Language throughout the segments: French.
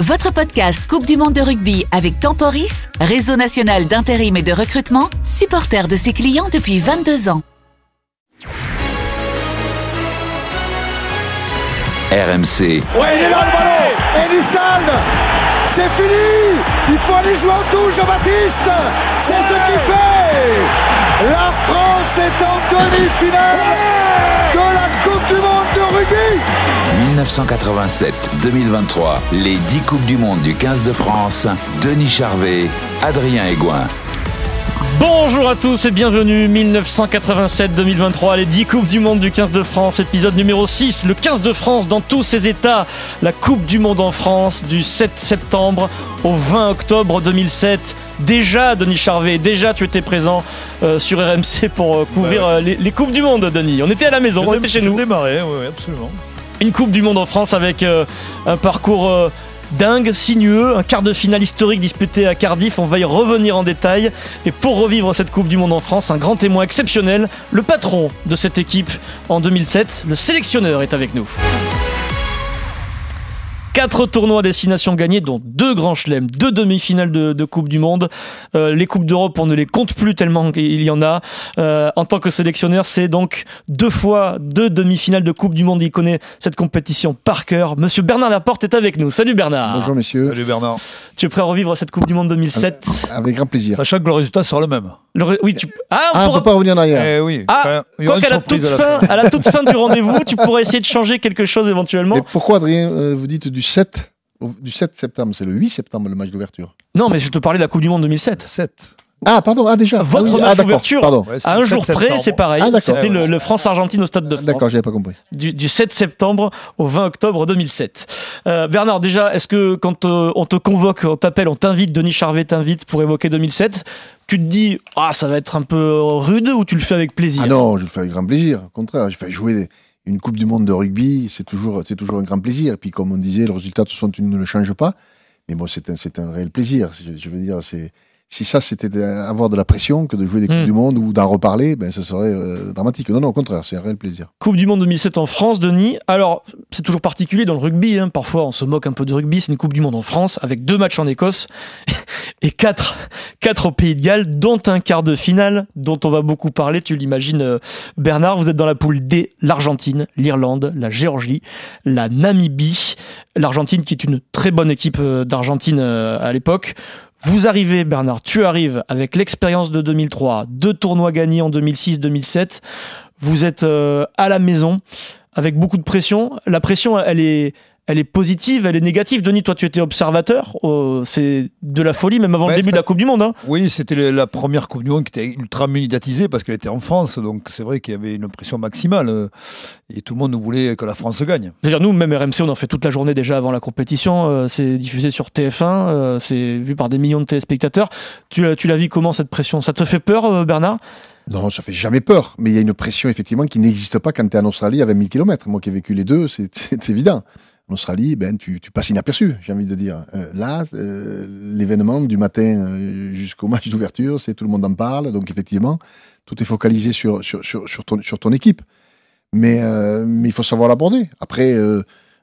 Votre podcast Coupe du Monde de rugby avec Temporis, réseau national d'intérim et de recrutement, supporter de ses clients depuis 22 ans. RMC, Ouais, il est là le ballon. Elissalde C'est fini. Il faut aller jouer en touche, Jean-Baptiste. C'est ce qu'il fait. La France est en demi-finale de la Coupe du Monde 1987-2023, les 10 Coupes du Monde du 15 de France, Denis Charvet, Adrien Aigouin. Bonjour à tous et bienvenue 1987-2023, les 10 Coupes du Monde du 15 de France, épisode numéro 6, le 15 de France dans tous ses états, la Coupe du Monde en France du 7 septembre au 20 octobre 2007. Déjà, Denis Charvet, déjà tu étais présent euh, sur RMC pour euh, couvrir euh, les, les Coupes du Monde, Denis. On était à la maison, on était chez nous. démarré, oui, absolument. Une Coupe du Monde en France avec un parcours dingue, sinueux, un quart de finale historique disputé à Cardiff. On va y revenir en détail. Et pour revivre cette Coupe du Monde en France, un grand témoin exceptionnel, le patron de cette équipe en 2007, le sélectionneur est avec nous. Quatre tournois à destination gagnés, dont deux grands chelems, deux demi-finales de, de Coupe du Monde. Euh, les Coupes d'Europe, on ne les compte plus tellement il y en a. Euh, en tant que sélectionneur, c'est donc deux fois deux demi-finales de Coupe du Monde. Il connaît cette compétition par cœur. Monsieur Bernard Laporte est avec nous. Salut Bernard. Bonjour messieurs, Salut Bernard. Tu es prêt à revivre cette Coupe du Monde 2007 avec grand plaisir. Sachant que le résultat sera le même. Le ré- Oui, tu... Ah, on Ah, on pourra- peut pas revenir en arrière. Eh oui. Ah, Quoi qu'à la toute fin, à la toute fin du rendez-vous, tu pourrais essayer de changer quelque chose éventuellement. Mais pourquoi Adrien, euh, vous dites du 7 au- du 7 septembre C'est le 8 septembre le match d'ouverture. Non, mais je te parlais de la Coupe du Monde 2007. 7. Ah pardon, ah déjà. Votre ah, oui, match ah, d'accord, d'ouverture. Ouais, À un 7 jour près, c'est pareil. Ah, d'accord. C'était le France-Argentine au Stade de France. D'accord, j'avais pas compris. du, du 7 septembre au 20 octobre 2007. Euh, Bernard, déjà, est-ce que quand euh, on te convoque, on t'appelle, on t'invite, Denis Charvet t'invite pour évoquer 2007, tu te dis, ah, ça va être un peu rude ou tu le fais avec plaisir? Ah non, je le fais avec grand plaisir. Au contraire, je fais jouer des- une Coupe du Monde de rugby, c'est toujours, c'est toujours un grand plaisir. Et puis comme on disait, le résultat de toute façon tu ne le changes pas. Mais bon, c'est un, c'est un réel plaisir. Je veux dire, c'est si ça c'était avoir de la pression que de jouer des Coupes Hmm. du Monde ou d'en reparler, ben ce serait euh, dramatique. Non, non, au contraire, c'est un réel plaisir. Coupe du Monde 2007 en France, Denis. Alors, c'est toujours particulier dans le rugby. Hein. Parfois, on se moque un peu de rugby. C'est une Coupe du Monde en France avec deux matchs en Écosse et quatre, quatre au Pays de Galles, dont un quart de finale dont on va beaucoup parler. Tu l'imagines, euh, Bernard. Vous êtes dans la poule D l'Argentine, l'Irlande, la Géorgie, la Namibie. L'Argentine qui est une très bonne équipe euh, d'Argentine euh, à l'époque. Vous arrivez, Bernard, tu arrives avec l'expérience de 2003, deux tournois gagnés en 2006-2007. Vous êtes euh, à la maison avec beaucoup de pression. La pression, elle est, elle est positive, elle est négative. Denis, toi, tu étais observateur. Euh, c'est de la folie, même avant Ouais, le début de la Coupe du Monde. Hein. Oui, c'était la première Coupe du Monde qui était ultra médiatisée parce qu'elle était en France. Donc c'est vrai qu'il y avait une pression maximale. euh, Et tout le monde voulait que la France gagne. C'est-à-dire, nous, même RMC, on en fait toute la journée déjà avant la compétition. Euh, c'est diffusé sur TF1, euh, c'est vu par des millions de téléspectateurs. Tu, l'as- tu la vis comment cette pression? Ça te fait peur, euh, Bernard? Non, ça fait jamais peur, mais il y a une pression effectivement qui n'existe pas quand tu es en Australie à 20 000 km. Moi qui ai vécu les deux, c'est c'est évident. En Australie, ben, tu, tu passes inaperçu, j'ai envie de dire. Euh, là, euh, l'événement du matin euh, jusqu'au match d'ouverture, c'est tout le monde en parle, donc effectivement, tout est focalisé sur, sur, sur, sur, ton, sur ton équipe. Mais, mais il faut savoir l'aborder. Après,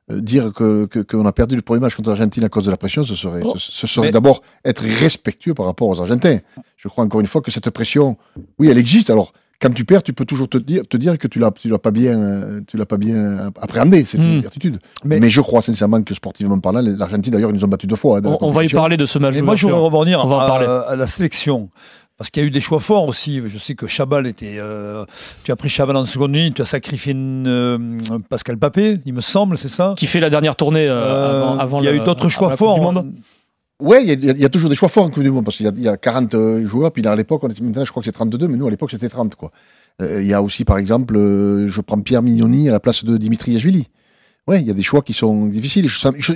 dire que que- qu'on a perdu le premier match contre l'Argentine à cause de la pression, ce serait, Oh. ce, ce serait Mais- d'abord être respectueux par rapport aux Argentins. Je crois encore une fois que cette pression, oui, elle existe. Alors, quand tu perds, tu peux toujours te dire, te dire que tu l'as, tu l'as pas bien, euh, tu l'as pas bien appréhendé. C'est une certitude. Mais- Mais, je crois sincèrement que sportivement parlant, l'Argentine d'ailleurs, ils nous ont battus deux fois. hein, on, on va y parler de ce match. Mais moi, je voudrais revenir On va en à, parler. à la sélection. Parce qu'il y a eu des choix forts aussi. Je sais que Chabal était. euh, tu as pris Chabal en seconde ligne, tu as sacrifié une, euh, Pascal Papé, il me semble, c'est ça Qui fait la dernière tournée euh, Euh, avant, avant Il y a le- eu d'autres choix forts. Ouais, il y, a- toujours des choix forts en Coupe Monde parce qu'il y a, il y a 40 euh, joueurs, puis à l'époque, maintenant je crois que c'est 32, mais nous à l'époque c'était 30 quoi. Euh, il y a aussi par exemple, euh, je prends Pierre Mignoni à la place de Dimitri Yachvili. Ouais, il y a des choix qui sont difficiles.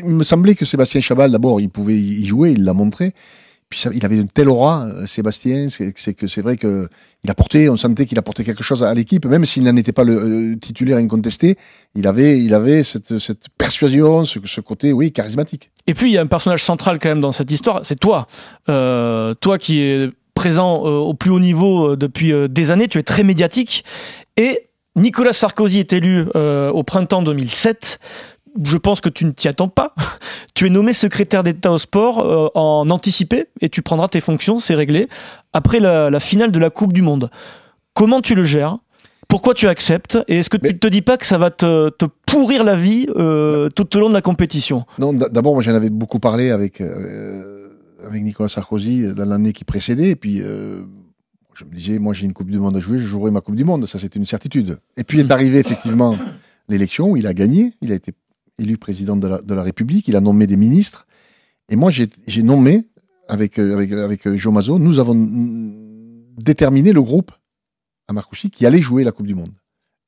Il me semblait que Sébastien Chabal d'abord, il pouvait y jouer, il l'a montré. Puis il avait une telle aura, euh, Sébastien, c'est que c'est vrai que il apportait, on sentait qu'il apportait quelque chose à l'équipe, même s'il n'en était pas le euh, titulaire incontesté. Il avait, il avait cette, persuasion, ce, côté, oui, charismatique. Et puis il y a un personnage central quand même dans cette histoire, c'est toi. Euh, toi qui es présent au plus haut niveau depuis des années, tu es très médiatique. Et Nicolas Sarkozy est élu au printemps 2007. Je pense que tu ne t'y attends pas. tu es nommé secrétaire d'État au sport euh, en anticipé et tu prendras tes fonctions, c'est réglé, après la, la finale de la Coupe du Monde. Comment tu le gères? Pourquoi tu acceptes? Et est-ce que Mais- tu te dis pas que ça va te, te pourrir la vie euh, tout au long de la compétition? Non, d'abord, moi, j'en avais beaucoup parlé avec, euh, avec Nicolas Sarkozy dans l'année qui précédait. Et puis, je me disais, moi, j'ai une Coupe du Monde à jouer, je jouerai ma Coupe du Monde. Ça, c'était une certitude. Et puis est arrivé effectivement l'élection où il a gagné. Il a été élu président de la, de la République. Il a nommé des ministres. Et moi, j'ai nommé, avec, euh, avec, avec euh, Joe Mazot, nous avons déterminé le groupe à Marcoussis qui allait jouer la Coupe du Monde.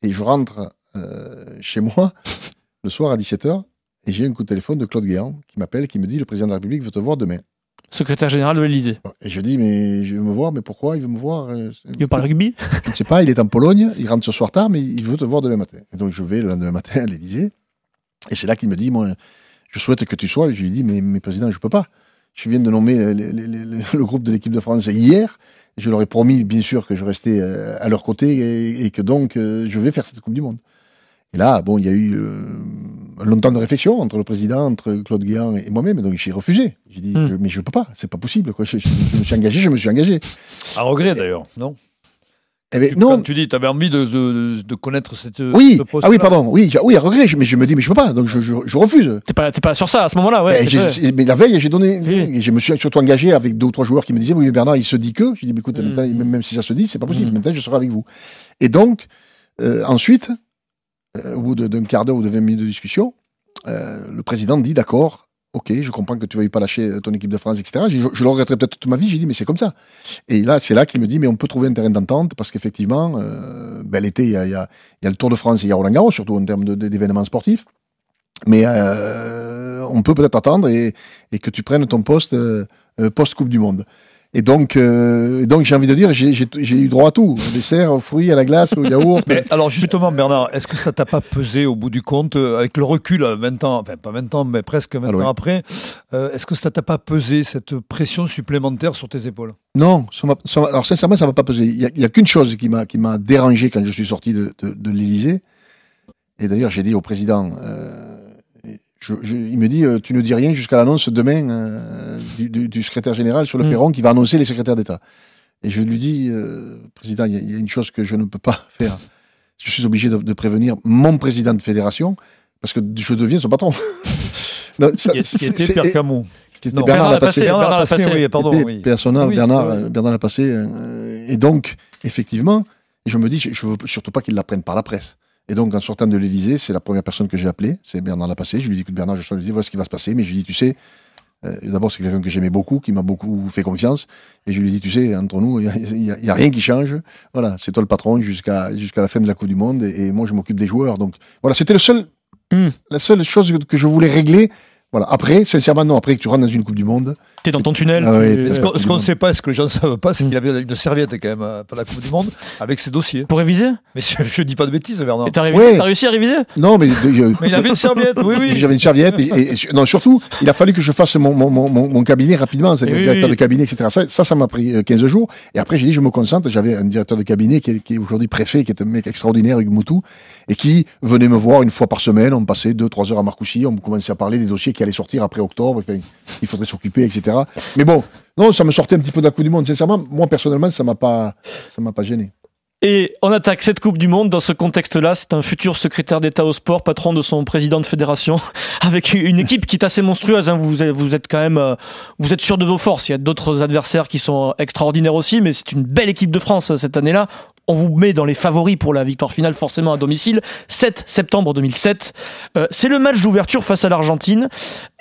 Et je rentre euh, chez moi le soir à 17h et j'ai un coup de téléphone de Claude Guéant qui m'appelle, qui me dit le président de la République veut te voir demain. Secrétaire général de l'Elysée. Et je dis mais je veux me voir, mais pourquoi il veut me voir Il veut pas le rugby? Je ne sais pas, il est en Pologne, il rentre ce soir tard, mais il veut te voir demain matin. Et donc je vais le lendemain matin à l'Élysée et c'est là qu'il me dit moi je souhaite que tu sois. Et je lui dis mais, mais président je peux pas. Je viens de nommer le groupe de l'équipe de France hier. Je leur ai promis bien sûr que je restais euh, à leur côté et, et que donc euh, je vais faire cette Coupe du Monde. Et là, bon, il y a eu euh, longtemps de réflexion entre le président, entre Claude Guéant et moi-même, et donc j'ai refusé. J'ai dit, Hmm. je- mais je peux pas, c'est pas possible. Quoi. Je, je- je me suis engagé, je me suis engagé. À regret d'ailleurs, non? Eh ben, Tu- non, tu dis, tu avais envie de, de, de connaître cette. oui, ce ah oui, pardon, oui, oui, à regret, mais je me dis, mais je peux pas, donc je, je, je refuse. T'es pas, t'es pas sur ça à ce moment-là, ouais. C'est- mais la veille, j'ai donné, Oui. et je me suis surtout engagé avec deux ou trois joueurs qui me disaient, oui, mais Bernard, il se dit que. Je dis, mais écoute, Mm. maintenant, même, même si ça se dit, c'est pas possible. Mm. Maintenant, je serai avec vous. Et donc, euh, ensuite, euh, au bout de- d'un quart d'heure ou de 20 minutes de discussion, euh, le président dit, d'accord, ok, je comprends que tu ne veuilles pas lâcher ton équipe de France, etc. Je, le regretterai peut-être toute ma vie. J'ai dit, mais c'est comme ça. Et là, c'est là qu'il me dit, mais on peut trouver un terrain d'entente parce qu'effectivement, euh, ben, l'été, il y a, le Tour de France et il y a Roland Garros, surtout en termes d'événements sportifs. Mais euh, on peut peut-être attendre et, que tu prennes ton poste euh, euh, post-Coupe du Monde. Et donc, euh, donc j'ai envie de dire, j'ai eu droit à tout. Au dessert, aux fruits, à la glace, au yaourt. Mais alors justement, Bernard, est-ce que ça t'a pas pesé au bout du compte, euh, avec le recul, à 20 ans, enfin pas 20 ans, mais presque 20 Ah oui. ans après, euh, est-ce que ça t'a pas pesé cette pression supplémentaire sur tes épaules? Non, ça m'a- ça m'a- alors sincèrement, ça va pas peser. Il y a, qu'une chose qui m'a qui m'a dérangé quand je suis sorti de, de, de l'Élysée. Et d'ailleurs, j'ai dit au président, euh, je, je- il me dit, euh, tu ne dis rien jusqu'à l'annonce demain euh, du, du- du secrétaire général sur le Mm. perron qui va annoncer les secrétaires d'État. Et je lui dis, euh, président, il y, a- il y a une chose que je ne peux pas faire. Je suis obligé de, de prévenir mon président de fédération parce que je deviens son patron. Non, ça- Qui était Pierre Camus. qui était Non, Bernard Bernard Lapassé. Lapassé. Bernard Lapassé, oui, pardon. Oui. Persona, oui, Bernard, euh, Bernard l'a passé. euh, et donc, effectivement, je me dis, je, je veux surtout pas qu'il l'apprenne par la presse. Et donc, en sortant de l'Élysée, c'est la première personne que j'ai appelée, c'est Bernard Lapassé. Je lui dis, écoute, Bernard, je suis voilà ce qui va se passer. Mais je lui dis, tu sais, euh, d'abord, c'est quelqu'un que j'aimais beaucoup, qui m'a beaucoup fait confiance. Et je lui dis, tu sais, entre nous, il y a- rien qui change. Voilà, c'est toi le patron jusqu'à jusqu'à la fin de la Coupe du Monde. Et, et moi, je m'occupe des joueurs. Donc, voilà, c'était le seul, Hmm. la seule chose que, que je voulais régler. Voilà. Après, sincèrement, non. Après que tu rentres dans une Coupe du Monde, T'es dans ton tunnel. Ah tu- t'es- Ce qu'on- ne sait pas, ce que les gens ne savent pas, c'est Mm. qu'il avait une serviette quand même euh, pour la Coupe du Monde avec ses dossiers. Pour réviser Mais je, je dis pas de bêtises, Bernard. Et T'as révisé Ouais. T'as réussi à réviser non, mais, de- Mais il avait une serviette, oui, oui. J'avais une serviette et, et- et- non surtout il a fallu que je fasse mon, mon, mon, mon mon cabinet rapidement, c'est-à-dire Oui, le directeur oui. de cabinet, etc. Ça, ça, ça m'a pris euh, 15 jours. Et après j'ai dit je me concentre. J'avais un directeur de cabinet qui est, qui est aujourd'hui préfet, qui est un mec extraordinaire, Hugues Moutou, et qui venait me voir une fois par semaine. On passait deux trois heures à Marcoussis, on commençait à parler des dossiers qui allaient sortir après octobre. Enfin, il faudrait s'occuper, etc. Mais bon, non, ça me sortait un petit peu de la du Monde. Sincèrement, moi personnellement, ça m'a m'a pas gêné. Et on attaque cette Coupe du Monde dans ce contexte-là. C'est un futur secrétaire d'État au sport, patron de son président de fédération, avec une équipe qui est assez monstrueuse. hein. Vous, êtes, quand même, euh, sûr de vos forces. Il y a d'autres adversaires qui sont extraordinaires aussi, mais c'est une belle équipe de France euh, cette année-là. On vous met dans les favoris pour la victoire finale, forcément à domicile. 7 septembre 2007. Euh, c'est le match d'ouverture face à l'Argentine.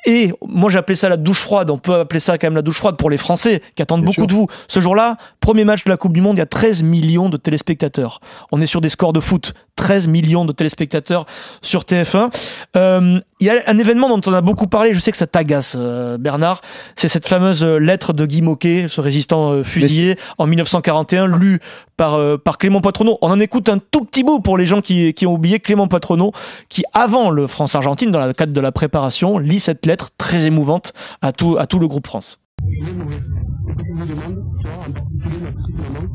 Et moi, appelé ça la douche froide. On peut appeler ça quand même la douche froide pour les Français qui attendent Bien beaucoup sûr. de vous. Ce jour-là, premier match de la Coupe du Monde, il y a 13 millions de téléspectateurs. On est sur des scores de foot. 13 millions de téléspectateurs sur TF1. Euh, Il y a un événement dont on a beaucoup parlé, je sais que ça t'agace, euh, Bernard. C'est cette fameuse euh, lettre de Guy Moquet, ce résistant euh, fusillé en 1941, lu par, euh, par Clément Patronneau. On en écoute un tout petit bout pour les gens qui, qui ont oublié Clément Patronneau, qui, avant le France-Argentine, dans le cadre de la préparation, lit cette lettre très émouvante à tout, à tout le groupe France. Je vais mourir. Ce que je vous demande sera en particulier ma petite maman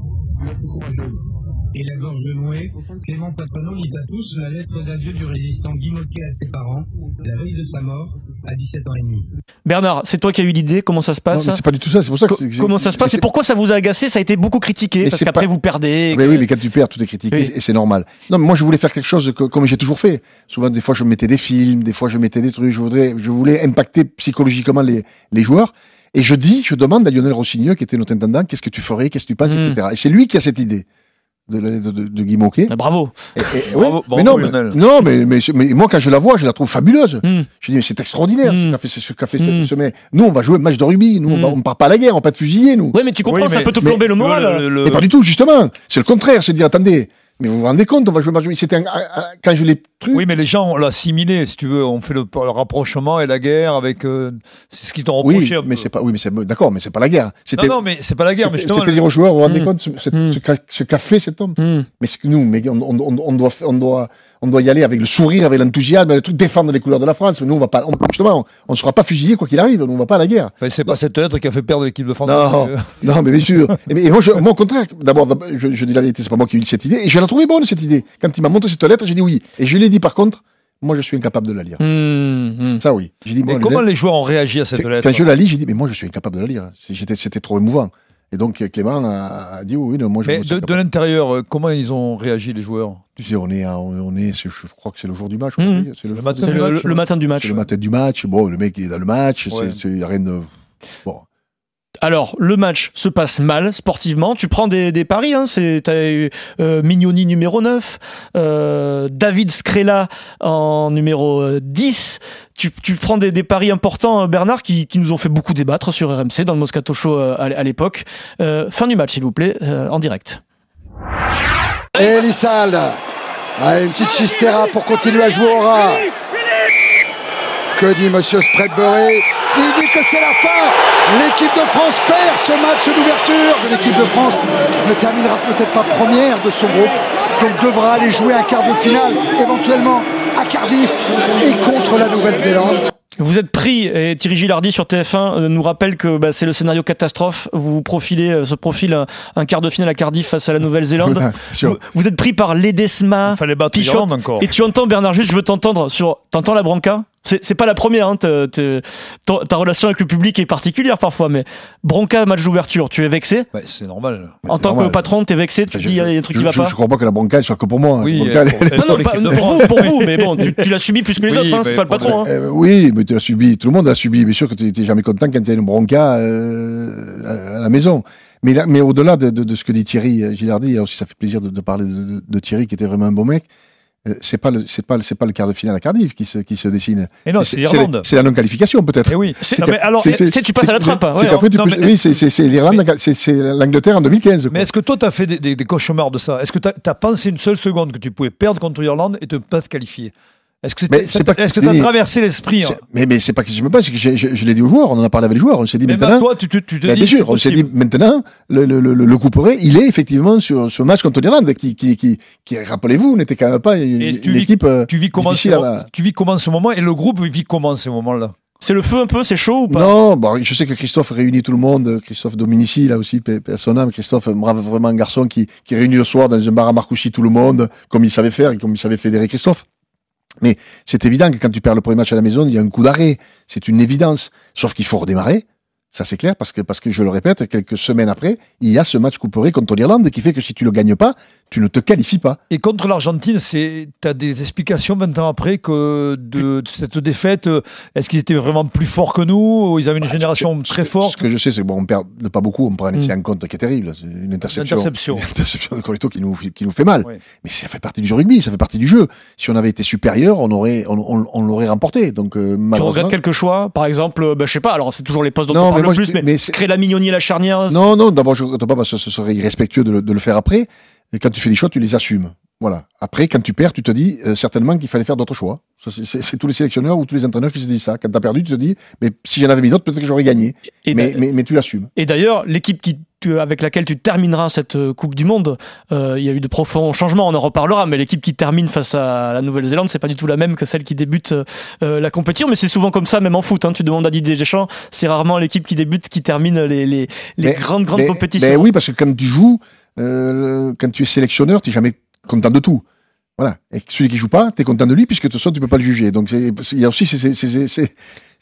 d'être courageuse. Et la gorge nouée, Clément Patronon lit à tous la lettre d'adieu du résistant Guy Moquet à ses parents, la veille de sa mort, à 17 ans et demi. Bernard, c'est toi qui as eu l'idée, comment ça se passe c'est pas du tout ça. C'est pour ça que. Comment ça se passe et pourquoi ça vous a agacé Ça a été beaucoup critiqué Mais parce qu'après pas- vous perdez. Mais que- oui, mais quand tu perds, tout est critiqué Oui. et c'est normal. Non, mais moi je voulais faire quelque chose que- comme j'ai toujours fait. Souvent, des fois, je mettais des films, des fois, je mettais des trucs. Je voudrais, je voulais impacter psychologiquement les, les joueurs. Et je dis, je demande à Lionel Rossigneux, qui était notre intendant, qu'est-ce que tu ferais, qu'est-ce que tu penses, Mm. etc. Et c'est lui qui a cette idée de, de, de, de Guy Moquet. Ah, Bravo. Et- et- Bravo- ouais, bravo, mais non, mais, non, mais, mais, mais moi quand je la vois, je la trouve fabuleuse. Hmm. Je dis mais c'est extraordinaire Mm. ce qu'a fait ce, ce qu'a fait ce- Mm. ce mec. Nous on va jouer un match de rugby, nous on, Mm. va, on part pas à la guerre, on va pas te fusiller nous. Ouais, mais tu comprends, Oui, ça peut te mais- plomber le moral. Le- le- Mais pas du tout justement. C'est le contraire, c'est de dire attendez, mais vous vous rendez compte, on va jouer match. C'était un- un- quand je l'ai. Oui, mais les gens ont l'assimilé, si tu veux, on fait le, le rapprochement et la guerre avec. euh, c'est ce qu'ils t'ont Oui, reproché. un mais c'est pas, oui, mais c'est d'accord, mais c'est pas la guerre. Non, non, mais c'est pas la guerre, mais c'était- dire aux joueurs, vous vous rendez Mm. compte ce, ce- Mm. ce qu'a, fait cet homme. Hmm. Mais que nous, mais on, on, on, doit, on doit, on doit y aller avec le sourire, avec l'enthousiasme, le truc, défendre les couleurs de la France. Mais nous, on va pas, on, justement, on, on sera pas fusillés quoi qu'il arrive. Nous, on va pas à la guerre. Enfin, c'est pas cette lettre qui a fait perdre l'équipe de France. Non. Non, mais bien sûr. Et, mais- et moi, je, moi, au contraire, d'abord, je, je dis la vérité, c'est pas moi qui ai eu cette idée. Et je la trouvais bonne, cette idée. Quand il m'a montré cette lettre, j'ai dit oui. Et je lui ai dit, par contre, moi, je suis incapable de la lire. Hmm, hmm. Ça, oui. Dit, Mais comment les les joueurs ont réagi à cette lettre quand je la lis, j'ai dit, mais moi, je suis incapable de la lire. C'était trop émouvant. Et donc, Clément a, a dit, oui, non, moi, je Mais de, l'intérieur, euh, comment ils ont réagi, les joueurs? Tu sais, on est, à- on, est, je crois que c'est le jour du match. Aujourd'hui. C'est Le matin du le, match, le matin du match. C'est le matin du match. Bon, le mec il est dans le match. Ouais. C'est, c'est y a rien de. Bon. Alors, le match se passe mal sportivement. Tu prends des, paris. Hein. C'est eu euh, Mignoni numéro 9, euh, David Scrella en numéro euh, 10. Tu, tu prends des, des paris importants, euh, Bernard, qui, nous ont fait beaucoup débattre sur RMC dans le Moscato Show euh, à, à l'époque. Euh, fin du match, s'il vous plaît, euh, en direct. Et Elissalde. Ah, une petite chistera pour continuer à jouer au rat. Que dit Monsieur Spreadbury Il dit que c'est la fin. L'équipe de France perd ce match d'ouverture. L'équipe de France ne terminera peut-être pas première de son groupe, donc devra aller jouer un quart de finale, éventuellement à Cardiff et contre la Nouvelle-Zélande. Vous êtes pris, et Thierry Gilardi sur TF1 euh, nous rappelle que bah, c'est le scénario catastrophe. Vous vous profilez, euh, ce profil un, un quart de finale à Cardiff face à la Nouvelle-Zélande. Vous, vous êtes pris par Ledesma. Encore. Et tu entends Bernard juste, je veux t'entendre sur. T'entends la bronca C'est c'est pas la première. Hein, te- te- ta, ta relation avec le public est particulière parfois, mais bronca match d'ouverture, tu es vexé? Ouais, c'est normal. En tant normal. que patron, t'es vexé. Tu Je- dis il y a des trucs je, qui va je, pas? Je crois pas que la bronca soit que pour moi. Oui, La bronca, euh, elle- pour- Non, non, pas- pour vous, pour vous, mais bon, tu, tu l'as subi plus que les Oui, autres. Hein, c'est pas le patron. hein. Euh, oui, mais tu l'as subi. Tout le monde l'a subi. Bien sûr que tu n'es jamais content quand il y a une bronca euh, à la maison. Mais, là, mais au-delà de, de, de ce que dit Thierry euh, Gilardi, et aussi ça fait plaisir de, de parler de, de, de Thierry qui était vraiment un bon mec. Euh, C'est pas le c'est pas le- c'est pas le quart de finale à Cardiff qui se qui se dessine. Et non, c'est l'Irlande. c'est la non qualification peut-être. Eh oui. C'est- Non, mais alors, c'est- tu passes à la trappe, hein, ouais, tu non, peux- mais- oui, c'est c'est l'Irlande, c'est l'Angleterre en 2015. Mais quoi. est-ce que toi, tu as fait des, des- des cauchemars de ça? Est-ce que tu as, pensé une seule seconde que tu pouvais perdre contre l'Irlande et te pas te qualifier? Est-ce que Mais c'était- c'est pas- est-ce que tu as Denis, traversé l'esprit hein Mais mais c'est pas que je me passe, c'est que je, je, je l'ai dit aux joueurs, on en a parlé avec les joueurs, on s'est dit Même maintenant. à toi, tu, tu, tu te dis bien sûr, on s'est dit maintenant, le, le, le, le couperet, il est effectivement sur ce match contre l'Irlande, qui, qui, qui, qui rappelez-vous, n'était quand même pas une, Et tu une vis- équipe euh, Tu vis comment ce, à tu vis comment ce moment et le groupe vit comment ces moments-là C'est le feu un peu, c'est chaud ou pas? Non, bon, je sais que Christophe réunit tout le monde, Christophe Dominici, là aussi, âme. Christophe, un brave, vraiment un garçon qui, qui réunit le soir dans un bar à Marcoussis tout le monde, comme il savait faire et comme il savait fédérer Christophe. Mais c'est évident que quand tu perds le premier match à la maison, il y a un coup d'arrêt. C'est une évidence. Sauf qu'il faut redémarrer. Ça, c'est clair, parce que, parce que je le répète, quelques semaines après, il y a ce match couperé contre l'Irlande qui fait que si tu le gagnes pas, tu ne te qualifies pas. Et contre l'Argentine, c'est as des explications 20 ans après que de, de cette défaite, est-ce qu'ils étaient vraiment plus forts que nous ou Ils avaient une Bah, génération ce que- très Ce forte que je sais, c'est que bon, on perd de pas beaucoup, on prend un Mm. essai en compte qui est terrible. C'est une interception. Interception. Une interception de Corito qui nous, qui nous fait mal. Mais ça fait partie du rugby, ça fait partie du jeu. Si on avait été supérieur, on aurait, on, on, on l'aurait remporté. Donc, euh, Tu malheureusement- regrettes quelques choix, par exemple, bah, je sais pas, alors c'est toujours les postes dont Non, on mais plus, je- mais, créer la mignonnier, la charnière. Non, non, d'abord, je pas parce que ce serait irrespectueux de le, de le faire après. Et quand tu fais des choix, tu les assumes. Voilà. Après, quand tu perds, tu te dis euh, certainement qu'il fallait faire d'autres choix. C'est- tous les sélectionneurs ou tous les entraîneurs qui se disent ça. Quand tu as perdu, tu te dis, mais si j'en avais mis d'autres, peut-être que j'aurais gagné. Et Mais, mais, mais tu l'assumes. Et d'ailleurs, l'équipe qui, tu- avec laquelle tu termineras cette euh, Coupe du Monde, euh, il y a eu de profonds changements, on en reparlera, mais l'équipe qui termine face à la Nouvelle-Zélande, c'est pas du tout la même que celle qui débute euh, la compétition, mais c'est souvent comme ça, même en foot. Hein, tu demandes à Didier Deschamps, c'est rarement l'équipe qui débute qui termine les, les, les Mais- grandes, grandes mais, compétitions. mais oui, parce que quand tu joues, euh, quand tu es sélectionneur, tu n'es jamais content de tout. Voilà. Et celui qui joue pas, tu es content de lui puisque de toute façon, tu peux pas le juger. Donc, il y a aussi, c'est-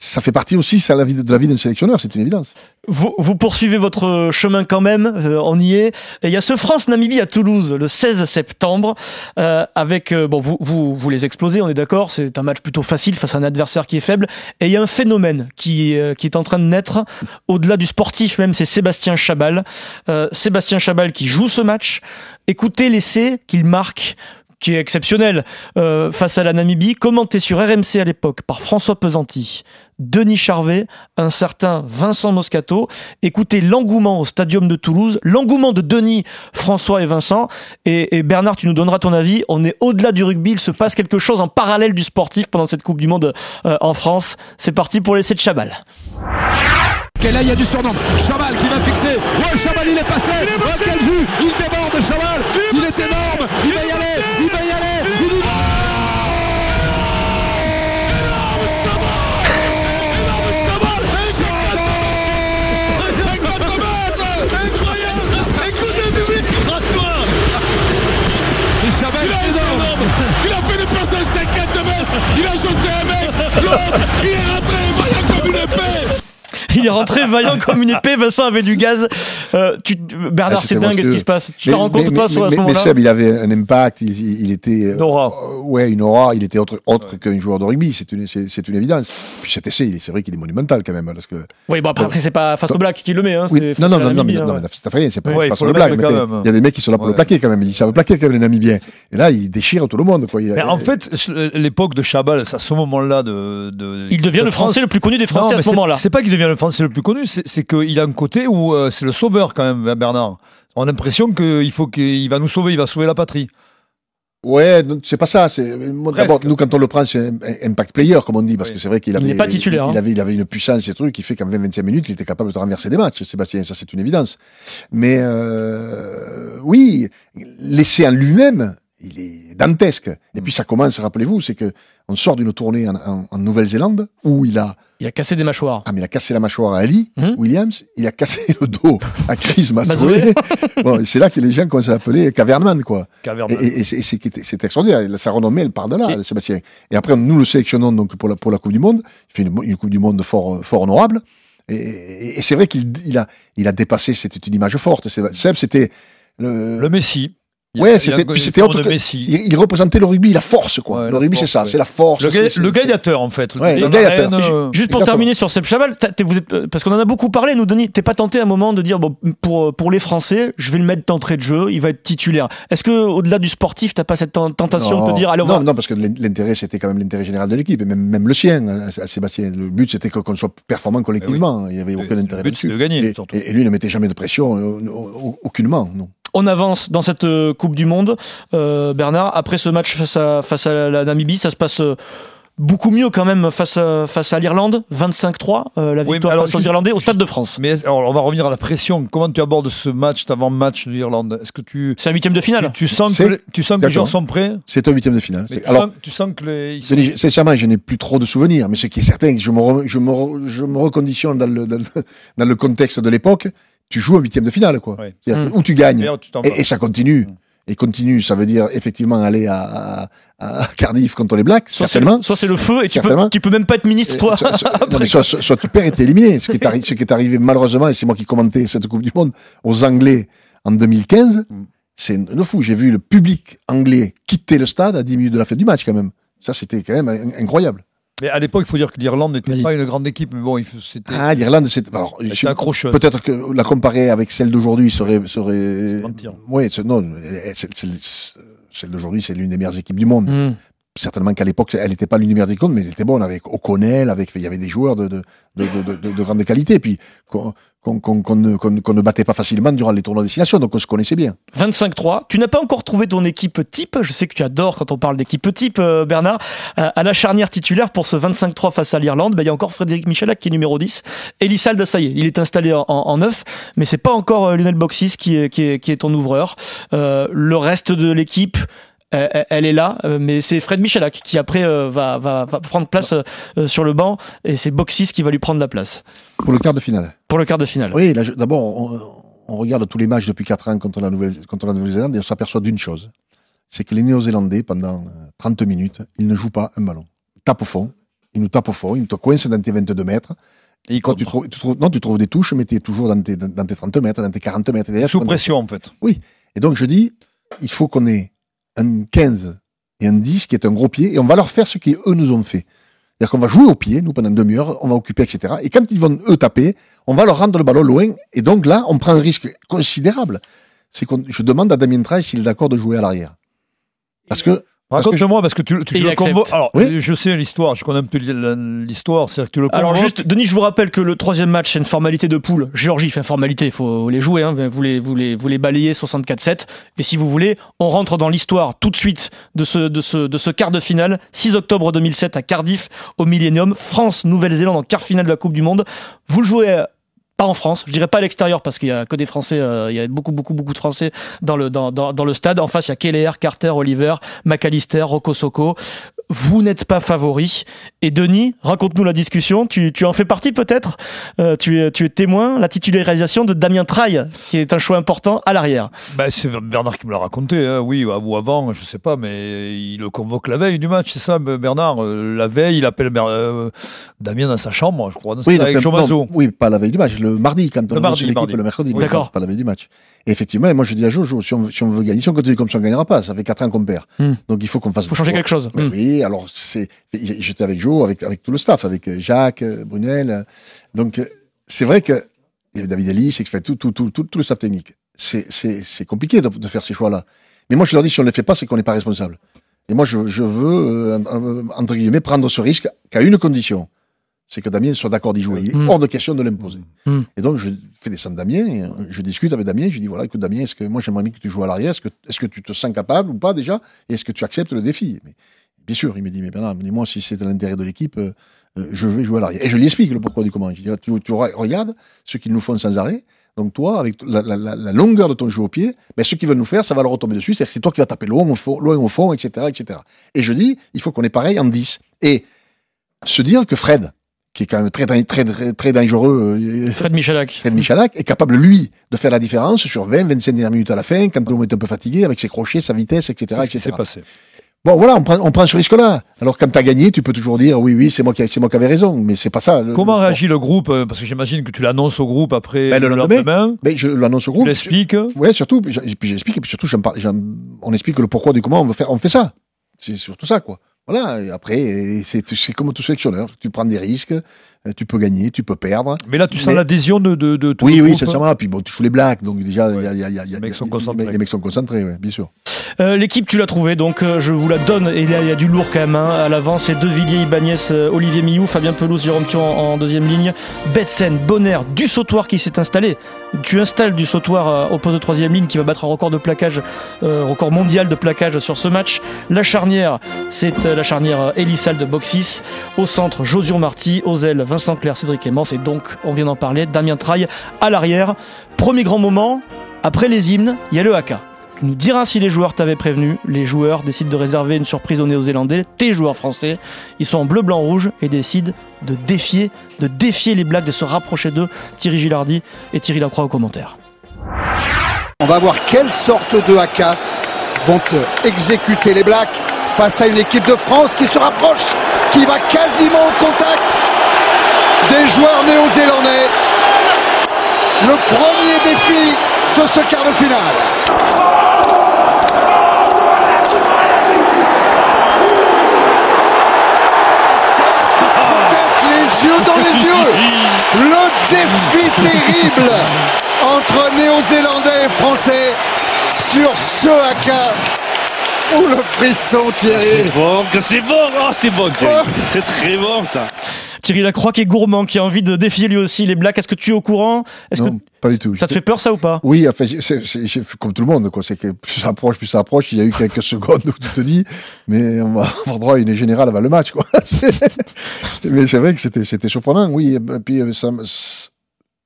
ça fait partie aussi, de, la vie d'un sélectionneur, c'est une évidence. Vous, vous poursuivez votre chemin quand même, euh, on y est. Et il y a ce France-Namibie à Toulouse le 16 septembre, euh, avec euh, bon vous, vous vous les explosez, on est d'accord. C'est un match plutôt facile face à un adversaire qui est faible. Et il y a un phénomène qui euh, qui est en train de naître au-delà du sportif même, c'est Sébastien Chabal. Sébastien Chabal qui joue ce match. Écoutez l'essai qu'il marque qui est exceptionnel euh, face à la Namibie, commenté sur RMC à l'époque par François Pesanti, Denis Charvet, un certain Vincent Moscato. Écoutez l'engouement au Stadium de Toulouse, l'engouement de Denis, François et Vincent. Et, et Bernard, tu nous donneras ton avis. On est au-delà du rugby, il se passe quelque chose en parallèle du sportif pendant cette Coupe du Monde euh, en France. C'est parti pour l'essai de Chabal. Et là, il y a du surnom. Chabal qui va fixer. Ouais, Chabal, il est passé. Oh, quel jus Il déborde, Chabal. Mec. L'autre, Il est rentré vaillant comme une épée. Vincent avait du gaz. Euh, tu, Bernard, Ah, c'est dingue. Qu'est-ce qui se passe? Tu Mais- te rends compte toi mais- sur à ce mais- mais moment-là? Seb, il avait un impact, il, il- était. euh, Une aura. euh, ouais, une aura, il était autre, autre qu'un joueur de rugby, c'est une, c'est, c'est une évidence. Puis cet essai, c'est vrai qu'il est monumental quand même. Parce que, Oui, bon après, après, c'est pas face au Black qui le met. Hein, oui, c'est non, non, non, non, mais, non, hein. mais c'est pas rien, c'est pas, Ouais, quand même. Il y a des mecs qui sont là pour le Ouais. plaquer quand même, ils savent plaquer quand même les Namibiens. Et là, il déchire tout le monde. Quoi. En fait, l'époque de Chabal, c'est à ce moment-là de, de. Il devient de le France. français le plus connu des Non, Français à ce moment-là. C'est pas qu'il devient le français le plus connu, c'est c'est qu'il a un côté où euh, c'est le sauveur quand même, Bernard. On a l'impression qu'il faut qu'il va nous sauver, il va sauver la patrie. Ouais, c'est pas ça. C'est d'abord nous quand on le prend, c'est un impact player comme on dit, parce Oui. que c'est vrai qu'il Il avait, n'est pas titulaire, Il, hein. avait, il avait une puissance et trucs qui fait qu'en 20-25 minutes, il était capable de renverser des matchs. Sébastien, ça c'est une évidence. Mais euh, oui, l'essai en lui-même, il est dantesque. Et puis ça commence, rappelez-vous, c'est que on sort d'une tournée en, en- en Nouvelle-Zélande où il a, Il a cassé des mâchoires. ah mais il a cassé la mâchoire à Ali Mhm. Williams, il a cassé le dos à Chris. Mazoé. bon, et c'est là que les gens commencent à l'appeler Caverman, quoi. Et, Caverman. et- et c'est et extraordinaire. Sa renommée, elle part de là, Sébastien. Et après, nous le sélectionnons donc pour la, pour la Coupe du Monde. Il fait une, une Coupe du Monde fort, fort honorable. Et, et- et c'est vrai qu'il il a, il a dépassé, c'était une image forte. Seb, Seb, c'était le, Le Messi. Il Ouais, c'était- autre il, il représentait le rugby, la force, quoi. Ouais, le rugby, c'est ça, ouais. c'est la force. Le, ga- le gladiateur, en fait. Ouais, le euh, Juste pour Exactement. terminer sur Seb vous êtes, euh, parce qu'on en a beaucoup parlé, nous, Denis, t'es pas tenté à un moment de dire, bon, pour, pour les Français, je vais le mettre d'entrée de jeu, il va être titulaire. Est-ce que, au-delà du sportif, t'as pas cette ten- tentation de te dire, on non, va- non, parce que l'intérêt, c'était quand même l'intérêt général de l'équipe, et même, même le sien, à, à Sébastien. Le but, c'était que- qu'on soit performant collectivement. Il n'y avait Le- aucun le intérêt but, de gagner, Et, et- lui ne mettait jamais de pression, euh, au- aucunement, non. on avance dans cette euh, Coupe du Monde. Euh, Bernard, après ce match face à, face à la Namibie, ça se passe euh, beaucoup mieux quand même face à, face à l'Irlande. 25-3, euh, la Oui, victoire mais alors, face aux Irlandais au Stade de France. Mais alors, on va revenir à la pression. Comment tu abordes ce match, avant-match de l'Irlande? Est-ce que tu, C'est un huitième de finale. tu, tu sens que, les- tu sens que les gens sont prêts? C'est un huitième de finale. Tu, Alors, sens, tu sens que les. sont- sincèrement, je n'ai plus trop de souvenirs, mais ce qui est certain, je me, re- je me, re- je me reconditionne dans le, dans le, dans le contexte de l'époque. Tu joues un huitième de finale, quoi. Ouais. C'est-à-dire Mm. Où tu gagnes. Tu Et, ça continue. Mm. Et continue, ça veut dire effectivement aller à, à, à Cardiff contre les Blacks, Soit c'est certainement. le, soit c'est le feu et tu peux, Certainement. tu peux même pas être ministre, toi. soit, soit- non, mais soit- soit- soit tu perds et t'es éliminé. Ce qui, est arri- ce qui est arrivé malheureusement, et c'est moi qui commentais cette Coupe du Monde, aux Anglais en 2015, Mm. c'est le fou. J'ai vu le public anglais quitter le stade à 10 minutes de la fin du match quand même. Ça, c'était quand même in- incroyable. Mais à l'époque, il faut dire que l'Irlande n'était Oui. pas une grande équipe, mais bon, c'était Ah, l'Irlande, c'est, alors, c'était je- accrocheur. peut-être que la comparer avec celle d'aujourd'hui serait, serait, Mentir. oui, non, celle d'aujourd'hui, c'est l'une des meilleures équipes du monde. Mm. certainement qu'à l'époque, elle n'était pas l'une des comptes, mais elle était bonne avec O'Connell, avec, il y avait des joueurs de, de, de, de, de, de grande qualité, puis qu'on qu'on ne, ne battait pas facilement durant les tournois de destination, donc on se connaissait bien. 25-3. Tu n'as pas encore trouvé ton équipe type? Je sais que tu adores quand on parle d'équipe type, euh, Bernard. Euh, à la charnière titulaire pour ce 25-3 face à l'Irlande, ben, il y a encore Frédéric Michalak qui est numéro 10. Elissalde, ça y est, il est installé en, en, en neuf, mais c'est pas encore euh, Lionel Boxis qui est, qui est, qui est ton ouvreur. Euh, le reste de l'équipe, euh, elle est là, euh, mais c'est Fred Michalak qui après euh, va, va, va prendre place euh, sur le banc et c'est Boxis qui va lui prendre la place Pour le quart de finale. pour le quart de finale. Oui, d'abord, on, on regarde tous les matchs depuis 4 ans contre la Nouvelle- contre la Nouvelle-Zélande et on s'aperçoit d'une chose. C'est que les Néo-Zélandais, pendant euh, 30 minutes, ils ne jouent pas un ballon. Ils tapent au fond. Ils nous tapent au fond. Ils te coincent dans tes 22 mètres. Et Quand tu trouves, tu trouves- non, tu trouves des touches, mais tu es toujours dans tes, dans tes 30 mètres, dans tes 40 mètres. Derrière, sous pression, en fait. Et donc, je dis, il faut qu'on ait un 15 et un 10 qui est un gros pied et on va leur faire ce qu'eux nous ont fait. C'est-à-dire qu'on va jouer au pied, nous, pendant une demi-heure, on va occuper, etc. Et quand ils vont, eux, taper, on va leur rendre le ballon loin. Et donc là, on prend un risque considérable. C'est qu'on, je demande à Damien Traille s'il est d'accord de jouer à l'arrière. Parce que, Parce que Raconte-moi, parce que tu, le convoques. Alors, Oui. je sais l'histoire, je connais un peu l'histoire, c'est-à-dire que tu le Alors juste, Denis, je vous rappelle que le troisième match, c'est une formalité de poule. Géorgie fait une formalité, il faut les jouer, hein. vous, les, vous, les, vous les balayez 64-7. Et si vous voulez, on rentre dans l'histoire tout de suite de ce, de, ce, de ce quart de finale. 6 octobre 2007 à Cardiff, au Millennium. France, Nouvelle-Zélande en quart finale de la Coupe du Monde. Vous le jouez euh, pas en France, je dirais pas à l'extérieur parce qu'il y a que des Français, euh, il y a beaucoup beaucoup beaucoup de Français dans le dans, dans, dans le stade. En face, il y a Keller, Carter, Oliver, McAllister, Rocco Socco. Vous n'êtes pas favori. Et Denis, raconte-nous la discussion. Tu, tu en fais partie peut-être. Euh, tu, es, tu es témoin. La titularisation de Damien Traille, qui est un choix important à l'arrière. Ben, c'est Bernard qui me l'a raconté, hein, oui, ou avant, je sais pas, mais il le convoque la veille du match, c'est ça, Bernard. euh, La veille, il appelle Ber- euh, Damien dans sa chambre, je crois, dans- oui, avec donc, Jomazo. non, oui, pas la veille du match, le mardi, quand on Le mardi, le mercredi, Oui, d'accord. pas la veille du match. Et effectivement, et moi je dis à Jojo, si on, si on veut gagner, si on continue comme ça, on gagnera pas. Ça fait 4 ans qu'on perd. Hmm. Donc il faut qu'on fasse. Il faut changer quelque chose. Mais Hmm. Oui, alors c'est, j'étais avec Joe, avec, avec tout le staff, avec euh, Jacques, euh, Brunel. Donc euh, c'est vrai que il y avait David Ellis, c'est que fait tout, tout, tout, tout, tout le staff technique. C'est, c'est, c'est compliqué de, de faire ces choix-là. Mais moi je leur dis, si on ne les fait pas, c'est qu'on n'est pas responsable. Et moi je, je veux, euh, entre guillemets, prendre ce risque qu'à une condition. C'est que Damien soit d'accord d'y jouer. Il est Hmm. hors de question de l'imposer. Hmm. Et donc, je fais descendre Damien, et, je discute avec Damien, je dis, voilà, écoute, Damien, est-ce que moi, j'aimerais bien que tu joues à l'arrière, est-ce que, est-ce que tu te sens capable ou pas, déjà, et est-ce que tu acceptes le défi? Mais, bien sûr, il me dit, mais Bernard, mais moi, si c'est de l'intérêt de l'équipe, euh, euh, je vais jouer à l'arrière. Et je lui explique le pourquoi du comment. Je dis, tu, tu re- regardes ce qu'ils nous font sans arrêt. Donc, toi, avec la, la- la- la longueur de ton jeu au pied, ben, ce qu'ils veulent nous faire, ça va leur retomber dessus. C'est-à-dire que c'est toi qui vas taper loin au fond, loin au fond, etc., etc. Et je dis, il faut qu'on est pareil en 10. Et se dire que Fred, qui est quand même très, très, très, dangereux, euh, Fred Michalak. Fred Michalak est capable, lui, de faire la différence sur 20, 25 dernières minutes à la fin, quand l'homme est un peu fatigué, avec ses crochets, sa vitesse, etc., C'est ce qui etc. s'est passé. Bon, voilà, on prend, on prend ce risque-là. Alors, quand t'as gagné, tu peux toujours dire, oui, oui, c'est moi qui, c'est moi qui avais raison, mais c'est pas ça. le- Comment le- réagit le groupe euh, Parce que j'imagine que tu l'annonces au groupe après Ben, le le lendemain. lendemain. Mais je l'annonce au Tu groupe. l'expliques. Ouais, surtout, puis j'explique, et puis surtout, parle, on explique le pourquoi du comment on veut faire, on fait ça. C'est surtout ça, quoi. Voilà, et après, c'est, comme tout sélectionneur. Tu prends des risques, tu peux gagner, tu peux perdre. Mais là, tu sens Mais- l'adhésion de, de, de tout Oui, le oui, groupe. sincèrement. Puis bon, tu joues les blacks, donc déjà, il Ouais. y a, y a, a, Les mecs sont concentrés. Les mecs sont concentrés, ouais, bien sûr. Euh, L'équipe, tu l'as trouvée, donc euh, je vous la donne. Et là, il y a du lourd quand même. hein. À l'avant, c'est De Villiers, Ibanez, euh, Olivier Millou, Fabien Pelouse, Jérôme Thion en, en deuxième ligne. Betsen, Bonner, du sautoir qui s'est installé. Tu installes du sautoir euh, au poste de troisième ligne qui va battre un record de plaquage, euh, record mondial de plaquage sur ce match. La charnière, c'est euh, la charnière euh, Elissal de box Au centre, Josion Marty. Aux ailes, Vincent Clerc, Cédric Aimant. Et donc, on vient d'en parler, Damien Traille à l'arrière. Premier grand moment, après les hymnes, il y a le haka. Tu nous diras si les joueurs t'avaient prévenu. Les joueurs décident de réserver une surprise aux Néo-Zélandais. Tes joueurs français, ils sont en bleu, blanc, rouge et décident de défier, de défier les Blacks, de se rapprocher d'eux. Thierry Gilardi et Thierry Lacroix aux commentaires. On va voir quelle sorte de haka vont exécuter les Blacks face à une équipe de France qui se rapproche, qui va quasiment au contact des joueurs néo-zélandais. Le premier défi de ce quart de finale. Les yeux dans les yeux, le défi terrible entre Néo-Zélandais et Français sur ce haka. Oh le frisson Thierry C'est bon, c'est bon, oh, c'est bon, Thierry. C'est très bon ça. Thierry Lacroix qui est gourmand, qui a envie de défier lui aussi les Blacks. Est-ce que tu es au courant? Est-ce que Non, pas du tout. ça te fait peur ça ou pas? Oui, enfin, c'est- comme tout le monde, quoi. C'est que plus ça approche, plus ça approche. Il y a eu quelques secondes où tu te dis, mais on va avoir droit à une générale avant le match, quoi. Mais c'est vrai que c'était, c'était surprenant, oui. Et puis, euh, ça, me-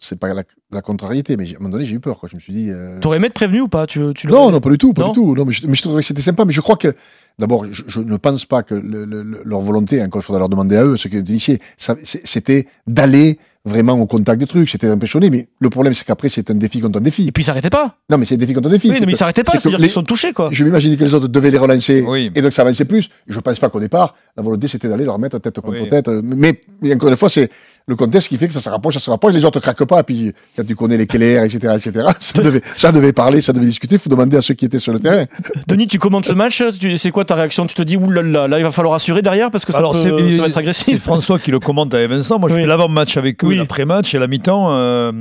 c'est pas la, la contrariété, mais à un moment donné, j'ai eu peur. Quoi. Je me suis dit. euh, T'aurais aimé être prévenu ou pas? Tu, tu non, non, pas du tout, pas Non du tout. Non, mais, je, mais je trouvais que c'était sympa. Mais je crois que, d'abord, je, je ne pense pas que le- le- le- leur volonté, encore il faudra leur demander à eux, ceux qui c'est- c'était d'aller vraiment au contact des trucs. C'était impressionné. Mais le problème, c'est qu'après, c'est un défi contre un défi. Et puis ils s'arrêtaient pas. Non, mais c'est un défi contre un défi. Oui, mais ils s'arrêtaient pas, c'est-à-dire qu'ils sont touchés, quoi. Je m'imaginais que les autres devaient les relancer. Oui. Et donc ça avançait plus. Je pense pas qu'au départ, la volonté c'était d'aller leur mettre tête contre Oui. tête. Mais, mais encore une fois, c'est le contexte qui fait que ça se rapproche, ça se rapproche. Les autres craquent pas. Et puis quand tu connais les Keller, etc., etc., ça devait, ça devait parler, ça devait discuter. Faut demander à ceux qui étaient sur le terrain. Denis, tu commentes le match, tu- c'est quoi ta réaction? Tu te dis, oulala, là, il va falloir assurer derrière parce que ça, Alors, peut, c'est- ça va être C'est agressif. François qui le commente avec Vincent. Moi, je Oui. fais l'avant-match avec eux, Oui. l'après-match et la mi-temps. euh,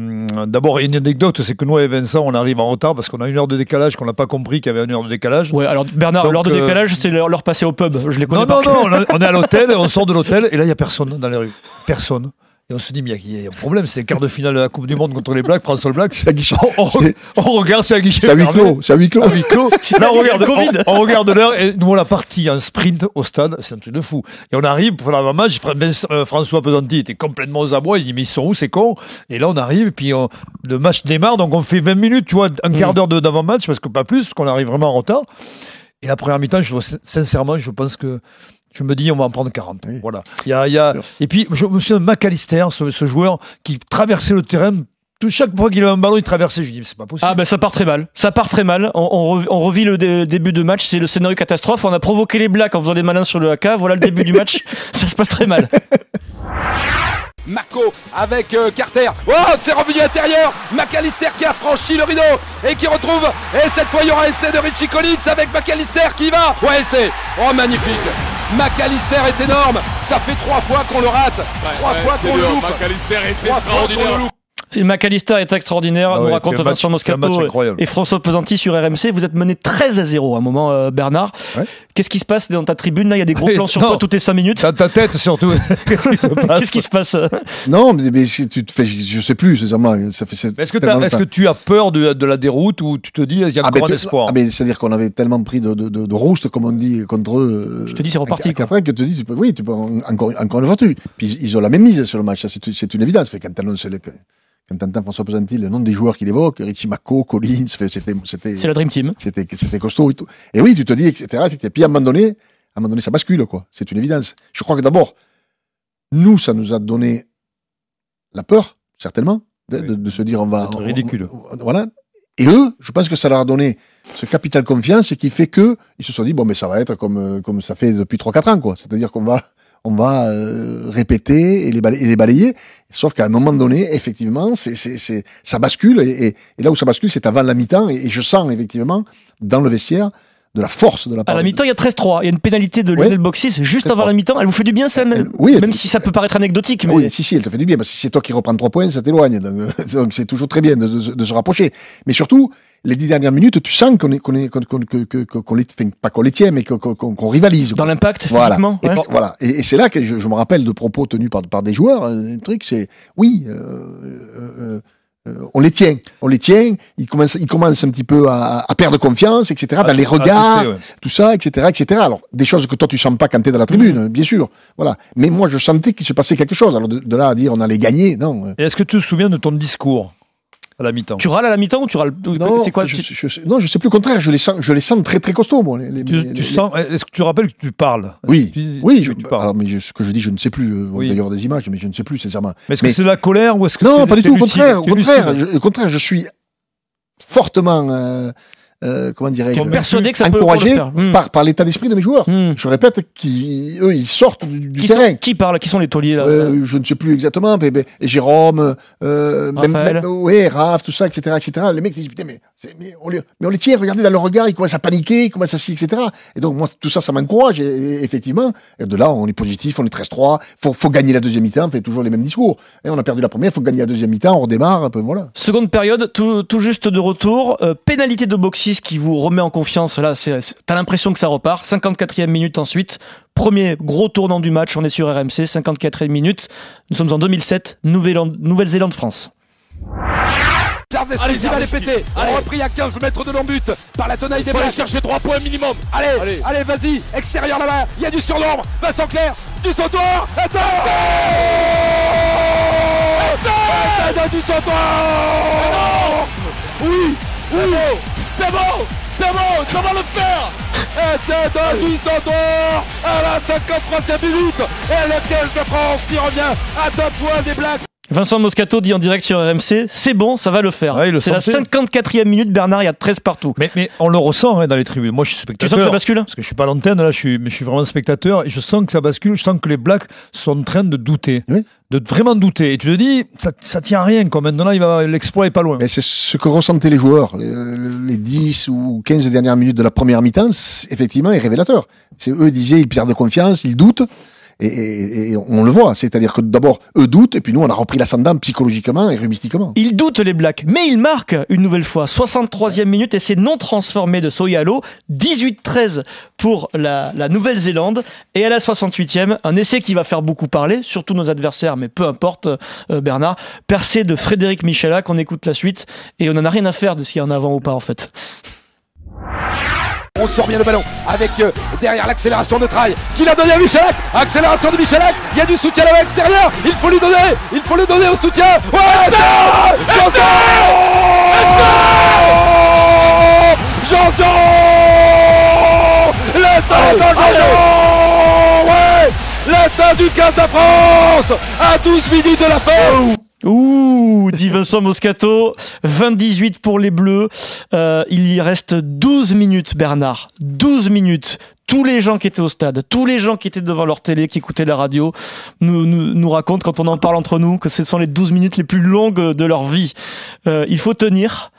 D'abord, une anecdote, c'est que nous, avec Vincent, on arrive en retard parce qu'on a une heure de décalage, qu'on n'a pas compris qu'il y avait une heure de décalage. Ouais, alors Bernard, l'heure de euh, décalage, c'est l'heure l'heure passée au pub. Je les connais Non, par non, non, on, est à l'hôtel, et on sort de l'hôtel, et là, il n'y a personne dans les rues. Personne. Et on se dit, mais il y, a- y a un problème, c'est le quart de finale de la Coupe du Monde contre les Blacks, François le Black. C'est à guichet. On, on- regarde, c'est à guichet C'est à huis clos. C'est à huis clos. Là, on regarde, Covid. on, on regarde l'heure et nous, on la partie en sprint au stade. C'est un truc de fou. Et on arrive pour l'avant-match. Fr- Vince- euh, François Pesanti était complètement aux abois. Il dit, mais ils sont où, c'est con? Et là, on arrive, et puis on- le match démarre. Donc, on fait 20 minutes, tu vois, un quart Mm. d'heure d'avant-match, parce que pas plus, parce qu'on arrive vraiment en retard. Et la première mi-temps, sincèrement, je pense que je me dis, on va en prendre 40. Oui. Voilà. Il y a, il y a, Sûr. et puis, je me souviens de McAllister, ce, ce joueur qui traversait le terrain. Chaque fois qu'il avait un ballon, il traversait. Je dis, mais c'est pas possible. Ah ben ça part très mal, ça part très mal. On, on rev- on revit le dé- début de match, c'est le scénario catastrophe. On a provoqué les Blacks en faisant des malins sur le AK. Voilà le début du match, ça se passe très mal. Marco avec euh, Carter. Oh, c'est revenu intérieur. McAllister qui a franchi le rideau et qui retrouve. Et cette fois, il y aura essai de Richie Collins avec McAllister qui va. Ouais, essai. Oh, magnifique. McAllister est énorme. Ça fait trois fois qu'on le rate. trois fois qu'on le loupe. McAllister est Trois fois McAllister est extraordinaire, Ah nous raconte Vincent match Moscato et François Pesanti sur RMC. Vous êtes mené 13 à 0 à un moment, euh, Bernard. Ouais. Qu'est-ce qui se passe dans ta tribune Là, il y a des gros plans sur non. toi toutes les 5 minutes. Dans ta tête, surtout. Qu'est-ce qui se passe? Qu'est-ce qui se passe? Euh Non, mais, mais si tu te fais, je, je sais plus, sincèrement. Ça fait, Est-ce que, tu as peur de, de la déroute ou tu te dis il y a Ah, encore ben, un tu- espoir? ah, c'est-à-dire qu'on avait tellement pris de, de, de, de roast, comme on dit, contre eux. Je te dis, c'est reparti, ans que tu te dis, tu peux, oui, tu peux en- encore, encore une fois, tu. Puis ils ont la même mise sur le match, c'est, une évidence. Fait, quand quand t'entends François Pesanti, le nom des joueurs qu'il évoque, Richie Mako, Collins, c'était, c'était, C'est la Dream Team. c'était, c'était costaud et tout. Et oui, tu te dis, etc., etc. Puis à un moment donné, à un moment donné, ça bascule, quoi. C'est une évidence. Je crois que d'abord, nous, ça nous a donné la peur, certainement, de, Oui. de- de se dire, on va. On- ridicule. on- voilà. Et eux, je pense que ça leur a donné ce capital confiance et qui fait que ils se sont dit, bon, mais ça va être comme, euh, comme ça fait depuis 3-4 ans, quoi. C'est-à-dire qu'on va, on va euh, répéter et les, balayer. Sauf qu'à un moment donné, effectivement, c'est, ça bascule. Et, là où ça bascule, c'est avant la mi-temps. Et je sens, effectivement, dans le vestiaire, de la force de la À part la de- mi-temps, il y a 13-3. Il y a une pénalité de Ouais. Lionel Boxis juste avant 13-3. la mi-temps. Elle vous fait du bien, ça, même, oui, même si ça peut paraître anecdotique. Mais Oui, si, si, elle te fait du bien, parce que si c'est toi qui reprends trois points, ça t'éloigne. Donc, donc c'est toujours très bien de, de- de se rapprocher. Mais surtout, les dix dernières minutes, tu sens qu'on est, qu'on est, qu'on, qu'on, qu'on les, enfin, pas qu'on les tient, mais qu'on, qu'on, qu'on rivalise. dans l'impact, Voilà. Et, ouais. voilà. Et, et c'est là que je, je me rappelle de propos tenus par, par des joueurs. Un truc, c'est oui, euh, euh, euh, on les tient, on les tient. Ils commencent, ils commencent un petit peu à, à perdre confiance, etc. dans les regards, ouais. tout ça, etc., etc. Alors des choses que toi tu sens pas quand t'es dans la tribune, bien sûr. Voilà. Mais moi, je sentais qu'il se passait quelque chose. Alors de, de là à dire on allait gagner, non. euh, Et est-ce que tu te souviens de ton discours? À la mi-temps Tu râles à la mi-temps ou tu râles Non, C'est quoi je, tu- je- je- non, je sais plus. Au contraire, je les sens, je les sens très très costauds, moi. Les, les- tu, les- tu les- sens, Est-ce que tu te rappelles que tu parles? Oui, Tu- oui. tu- Je, tu parles? alors, mais je- ce que je dis, je ne sais plus. euh, Oui. D'ailleurs, des images, mais je ne sais plus, sincèrement. Mais est-ce que mais- c'est de la colère ou est-ce que Non, pas du tout. Au contraire, au contraire, au contraire, je suis fortement, euh, euh, comment dirais-je, persuadé que ça peut le faire. Hmm. par, par l'état d'esprit de mes joueurs. Hmm. Je répète qu'ils, eux, ils sortent du, du Qui, terrain. sont- qui parle Qui sont les tauliers là Euh, je ne sais plus exactement, mais, mais- et Jérôme, euh, même, même- ouais, Raph, tout ça, etc., etc. Les mecs ils disent putain, mais, on les, mais on les tient, regardez dans leur regard, ils commencent à paniquer, ils commencent à ci, etc. Et donc moi, tout ça, ça m'encourage, et, et effectivement. Et de là, on est positif, on est 13-3, faut, faut gagner la deuxième mi-temps, on fait toujours les mêmes discours. Et on a perdu la première, faut gagner la deuxième mi-temps, on redémarre, un peu, voilà. Seconde période, tout, tout juste de retour. Euh, pénalité de Qui vous remet en confiance. Là, t'as l'impression que ça repart. 54e minute ensuite. Premier gros tournant du match. On est sur RMC. 54e minute. Nous sommes en 2007. Nouvelle- Nouvelle-Zélande-France. Allez, il va les péter. On repris à 15 mètres de l'embut par la tenaille des Faut aller Blacks. chercher 3 points minimum. Allez, Allez. allez, vas-y, extérieur là-bas, il y a du surnombre, Vincent Clair, du sautoir, Attends du Santoir Oui, oui, c'est bon, c'est bon, ça va le faire. Et c'est un du Santoir à la 53e minute. Et le 15 de France qui revient à deux points des Blacks Vincent Moscato dit en direct sur RMC, c'est bon, ça va le faire. Ouais, c'est la sentait. 54e minute, Bernard, il y a 13 partout. Mais, mais on le ressent hein, dans les tribunes. Moi, je suis Tu spectateur. sens que ça bascule Parce que je suis pas à l'antenne, là, je suis, mais je suis vraiment spectateur et je sens que ça bascule. Je sens que les Blacks sont en train de douter. Oui. De vraiment douter. Et tu te dis, ça, ça tient à rien, quoi. Maintenant, il va, l'exploit est pas loin. Mais c'est ce que ressentaient les joueurs. Les, les 10 ou 15 dernières minutes de la première mi-temps, effectivement, est révélateur. C'est eux disaient, ils perdent confiance, ils doutent. Et, et- et on le voit. C'est-à-dire que d'abord, eux doutent, et puis nous, on a repris l'ascendant psychologiquement et rubistiquement. Ils doutent les Blacks, mais ils marquent une nouvelle fois. 63e minute c'est non transformé de Soyalo. 18-13 pour la, la Nouvelle-Zélande. Et à la 68e, un essai qui va faire beaucoup parler, surtout nos adversaires, mais peu importe, euh, Bernard. Percé de Frédéric Michalak, on écoute la suite. Et on en a rien à faire de s'il y en avant ou pas, en fait. On sort bien le ballon avec euh, derrière l'accélération de Trail qui l'a donné à Michalak. Accélération de Michalak. Il y a du soutien à l'extérieur. Il faut lui donner. Il faut lui donner au soutien. Ouais, Janson L'état Janson Ouais L'état du 15 de France à 12 minutes de la fin Ouh, dit Vincent Moscato. 28 pour les Bleus. Euh, il y reste 12 minutes, Bernard. 12 minutes. Tous les gens qui étaient au stade, tous les gens qui étaient devant leur télé, qui écoutaient la radio, nous, racontent, quand on en parle entre nous, que ce sont les 12 minutes les plus longues de leur vie. Euh, il faut tenir.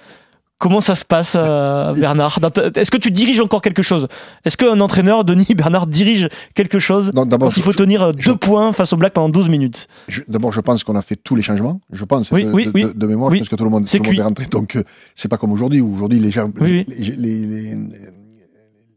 Comment ça se passe, euh, Bernard Est-ce que tu diriges encore quelque chose? Est-ce qu'un entraîneur, Denis Bernard, dirige quelque chose Non, quand il faut je- tenir euh, je- deux points face au Black pendant 12 minutes? D'abord, je pense qu'on a fait tous les changements. Je pense Oui, de, oui, de- oui. de- de mémoire, pense que tout le monde, C'est tout le monde cuit. est rentré. Donc, euh, c'est pas comme aujourd'hui. où Aujourd'hui, les gens, les-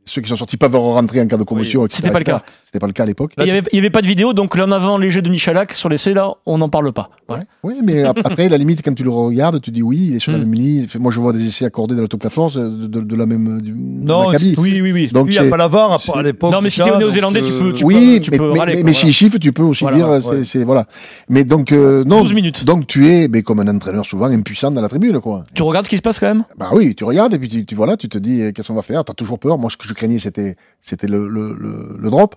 ceux qui sont sortis peuvent rentrer en cas de commotion. etc., C'était pas le cas. C'était pas le cas à l'époque. Il n'y avait, il y avait pas de vidéo, donc l'en avant léger de Michalak sur l'essai, là, on n'en parle pas. Voilà. Oui, mais ap- après, la limite, quand tu le regardes, tu dis oui, il est sur la Hmm. même ligne. Moi, je vois des essais accordés dans le top 14 euh, de, de- de la même. Du, Non, c'est- oui, oui, oui. Donc, Lui, il n'y a pas la VAR à, l'époque. Non, mais si t'es donc, néo-zélandais, tu peux, tu oui, peux, tu mais, peux mais, râler, mais, quoi, mais voilà. chez chiffres, tu peux aussi Voilà, dire, ouais. c'est, voilà. Mais donc, euh, non. 12 minutes. Donc, tu es, mais comme un entraîneur souvent impuissant dans la tribune, quoi. Tu regardes ce qui se passe quand même? Bah oui, tu regardes et puis tu, tu voilà, tu te dis euh, qu'est-ce qu'on va faire? T'as toujours peur. Moi, je craignais, c'était, c'était le, le, le, le drop.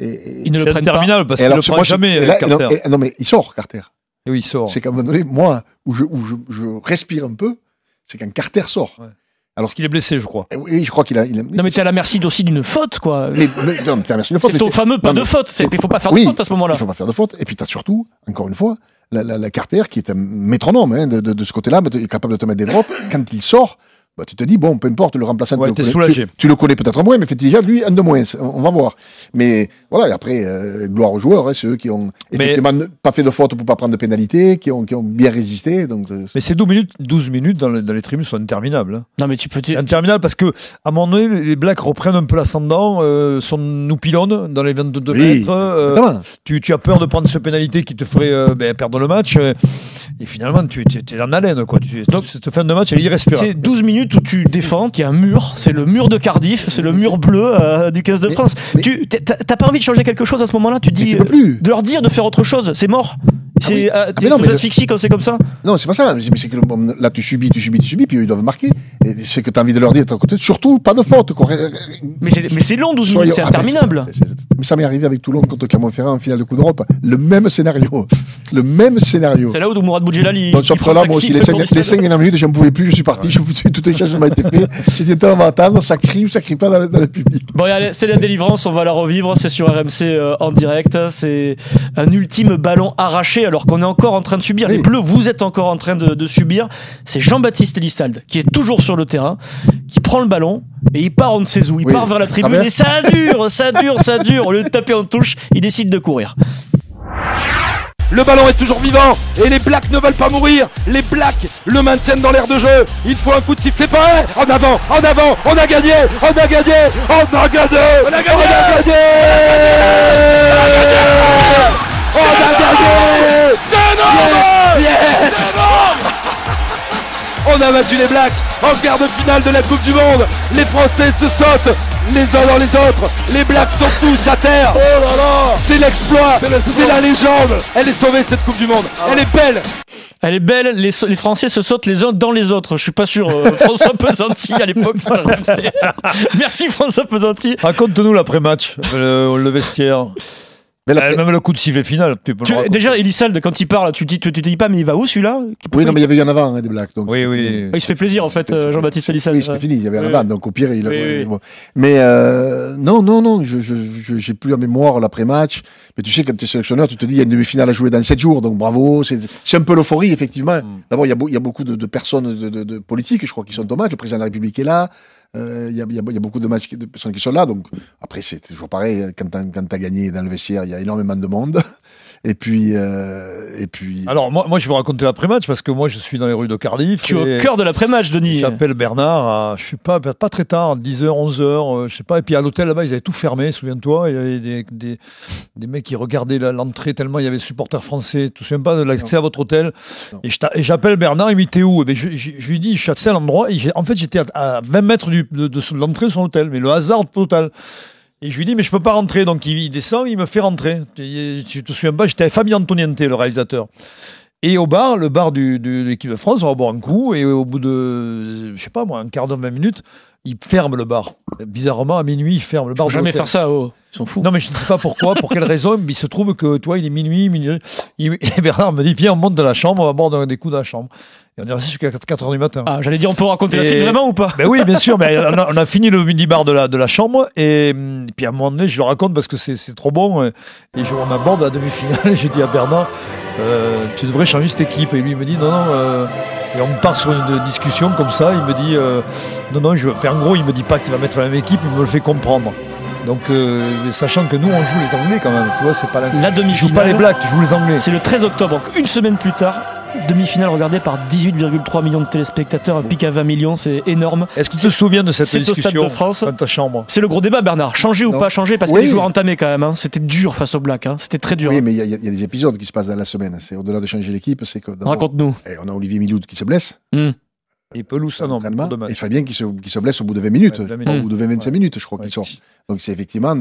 Et, et- Ils ne le prennent pas. interminable parce ne le je- jamais, et là, Carter. non, et- non, mais il sort, Carter. Et oui, il sort. C'est qu'à un moment donné, moi, où je, où je, je respire un peu, c'est quand Carter sort. Ouais. Alors, Parce qu'il est blessé, je crois. Oui, je crois qu'il a. Non, mais t'es à la merci aussi d'une faute, quoi. mais, mais- non, mais t'as merci de faute, C'est ton fameux pas non, de faute. C'est- Il faut pas faire Oui, de faute à ce moment-là. Il faut pas faire de faute. Et puis, tu as surtout, encore une fois, la, la, la Carter qui est un métronome hein, de, de, de ce côté-là, mais il est capable de te mettre des drops. Quand il sort, bah, tu te dis, bon, peu importe, le remplaçant, Ouais, tu, le connais, tu, tu le connais peut-être moins, mais fait déjà, lui, un de moins. On, on va voir. Mais voilà, et après, euh, gloire aux joueurs, hein, c'est eux qui ont effectivement pas fait de faute pour pas prendre de pénalité, qui ont, qui ont bien résisté. Donc, euh, Mais ces 12 minutes, 12 minutes dans, le- dans les tribunes sont interminables. hein. Non, mais tu peux. tu- Interminables parce que, à un moment donné, les Blacks reprennent un peu l'ascendant, euh, sont, nous pilonnent dans les 22 Oui, mètres. euh, tu, tu as peur de prendre ce pénalité qui te ferait euh, ben, perdre le match. euh, et finalement, tu es en haleine. Quoi. Tu, Donc- cette fin de match, elle est irrespirable. C'est 12 minutes où tu défends, qu'il y a un mur, c'est le mur de Cardiff, c'est le mur bleu euh, du 15 de France. mais- Tu t'as pas envie de changer quelque chose à ce moment-là? Tu dis peux euh, plus. de leur dire de faire autre chose, c'est mort? C'est oui. Ah, mais non, sous mais le- asphyxie quand c'est comme ça. Non, c'est pas ça. Mais c'est que bon, là, tu subis, tu subis, tu subis, puis eux, ils doivent marquer. Et c'est que tu as envie de leur dire de côté. Surtout, pas de faute. Quoi. Mais c'est long 12 Soyons- minutes, c'est Ah, interminable. Mais ça m'est arrivé avec Toulon contre Clermont-Ferrand en finale de Coupe d'Europe. Le même scénario. Le même scénario. C'est là où Mourad Boudjelal il, Donc, il sauf que là, moi aussi, les il fait le cinq, tour du les stade. cinq dernières minutes, j'en pouvais plus, je suis parti, je, tout les changements étaient faits. J'ai dit, on va attendre, ça crie ou ça crie pas dans le, dans le public. Bon, allez, c'est la délivrance, on va la revivre, c'est sur RMC euh, en direct. C'est un ultime ballon arraché alors qu'on est encore en train de subir. Oui. Les Bleus, vous êtes encore en train de, de subir. C'est Jean-Baptiste Elissalde qui est toujours sur le terrain, qui prend le ballon et il part on ne sait où. Il Oui. part vers la tribune Travers. et ça dure, ça dure, ça dure. Au lieu de taper en touche, il décide de courir. Le ballon est toujours vivant et les Blacks ne veulent pas mourir. Les Blacks le maintiennent dans l'air de jeu. Il faut un coup de sifflet pareil. En avant, en avant, on a gagné, on a gagné, on a gagné, on a gagné, on a gagné, on a gagné. Yes, yes. On a battu les Blacks en quart de finale de la Coupe du Monde. Les Français se sautent les uns dans les autres. Les Blacks sont tous à terre. Oh là là C'est l'exploit, c'est la légende. Elle est sauvée cette Coupe du Monde. Elle est belle. Elle est belle, les, les Français se sautent les uns dans les autres. Je suis pas sûr. euh, François Pesanti à l'époque. Merci François Pesanti. Raconte-nous l'après-match, le, le vestiaire. Mais la- Euh, Même le coup de sifflet final. Tu peux Tu- le déjà, Elissalde, quand il parle, tu te dis, tu, tu te dis pas, mais il va où celui-là? Oui, non, mais il y avait eu en avant hein, des blagues. Donc, Oui, oui. Il se fait plaisir en fait, euh, Jean-Baptiste Elissalde. Oui, c'était fini, il y avait un Oui, avant, oui. donc au pire, il a. Oui, oui. Mais euh, non, non, non, je, j'ai plus en mémoire l'après-match. Mais tu sais, quand tu es sélectionneur, tu te dis, il y a une demi-finale à jouer dans 7 jours, donc bravo. C'est, c'est un peu l'euphorie, effectivement. Mm. D'abord, il y a, beau- il y a beaucoup de, de personnes de, de, de politiques, je crois, qui sont au match. Le président de la République est là. Euh, Il y, a, beaucoup de matchs, qui- de qui sont là. Donc après, c'est toujours pareil. Quand t'as, quand t'as gagné dans le vestiaire, il y a énormément de monde. Et puis, euh, et puis. Alors, moi, moi, je vais vous raconter l'après-match parce que moi, je suis dans les rues de Cardiff. Tu es et au cœur de l'après-match, Denis. J'appelle Bernard, à, je sais pas, pas très tard, 10h, 11h, euh, je sais pas. Et puis à l'hôtel là-bas, ils avaient tout fermé, souviens-toi. Il y avait des, des, des mecs qui regardaient l'entrée tellement il y avait des supporters français. Tu te souviens pas de l'accès à votre hôtel? Non. Et et j'appelle Bernard, il me dit T'es où? Eh ben, je, je- je lui dis Je suis à tel endroit. Et j'ai- en fait, j'étais à, à 20 mètres du, de, de son- de l'entrée de son hôtel, mais le hasard total. Et je lui dis, mais je peux pas rentrer. Donc il, descend, il me fait rentrer. Et je te souviens pas, j'étais avec Fabien Antoniente, le réalisateur. Et au bar, le bar du, du- de l'équipe de France, on va boire un coup. Et au bout de, je sais pas moi, un quart d'heure, 20 minutes, il ferme le bar. Bizarrement, à minuit, il ferme le bar. De jamais faire ça, oh. Ils sont fous. Non, mais je ne sais pas pourquoi, pour quelle raison. Mais il se trouve que, toi, il est minuit, minuit. Et Bernard me dit, viens, on monte dans la chambre, on va boire des coups dans la chambre. Et on est resté jusqu'à 4 heures du matin. Ah, j'allais dire, on peut raconter la suite vraiment ou pas Ben oui, bien sûr, mais on a, on a fini le minibar de la, de la chambre et, puis à un moment donné, je le raconte parce que c'est c'est trop bon et, je, on aborde la demi-finale et je dis à Bernard, euh, tu devrais changer cette équipe. Et lui il me dit non, non, euh, et on part sur une discussion comme ça, il me dit euh, non, non, je, enfin, en gros, il me dit pas qu'il va mettre la même équipe, il me le fait comprendre. Donc, euh, sachant que nous, on joue les Anglais quand même, tu vois, c'est pas la, La je joue pas les demi-finale, Blacks, je joue les Anglais. c'est le 13 octobre, donc une semaine plus tard. Demi-finale regardée par 18,3 millions de téléspectateurs, un pic à 20 millions, c'est énorme. Est-ce que tu te souviens de cette c'est au Stade discussion de France. dans ta chambre? C'est le gros débat, Bernard. Changer ou Non. pas changer Parce Oui. que les joueurs entamés quand même. hein. C'était dur face aux Blacks. hein. C'était très dur. Oui, mais il y, a- il y a des épisodes qui se passent dans la semaine. C'est au-delà de changer l'équipe, c'est que Raconte-nous. eh, on a Olivier Miloud qui se blesse. Et Pelouse, ah non, et Fabien qui se, qui se blesse au bout de 20 minutes, Ouais, 20 au bout de 20-25 Ouais. minutes, je crois Ouais. qu'ils sort. Donc c'est effectivement.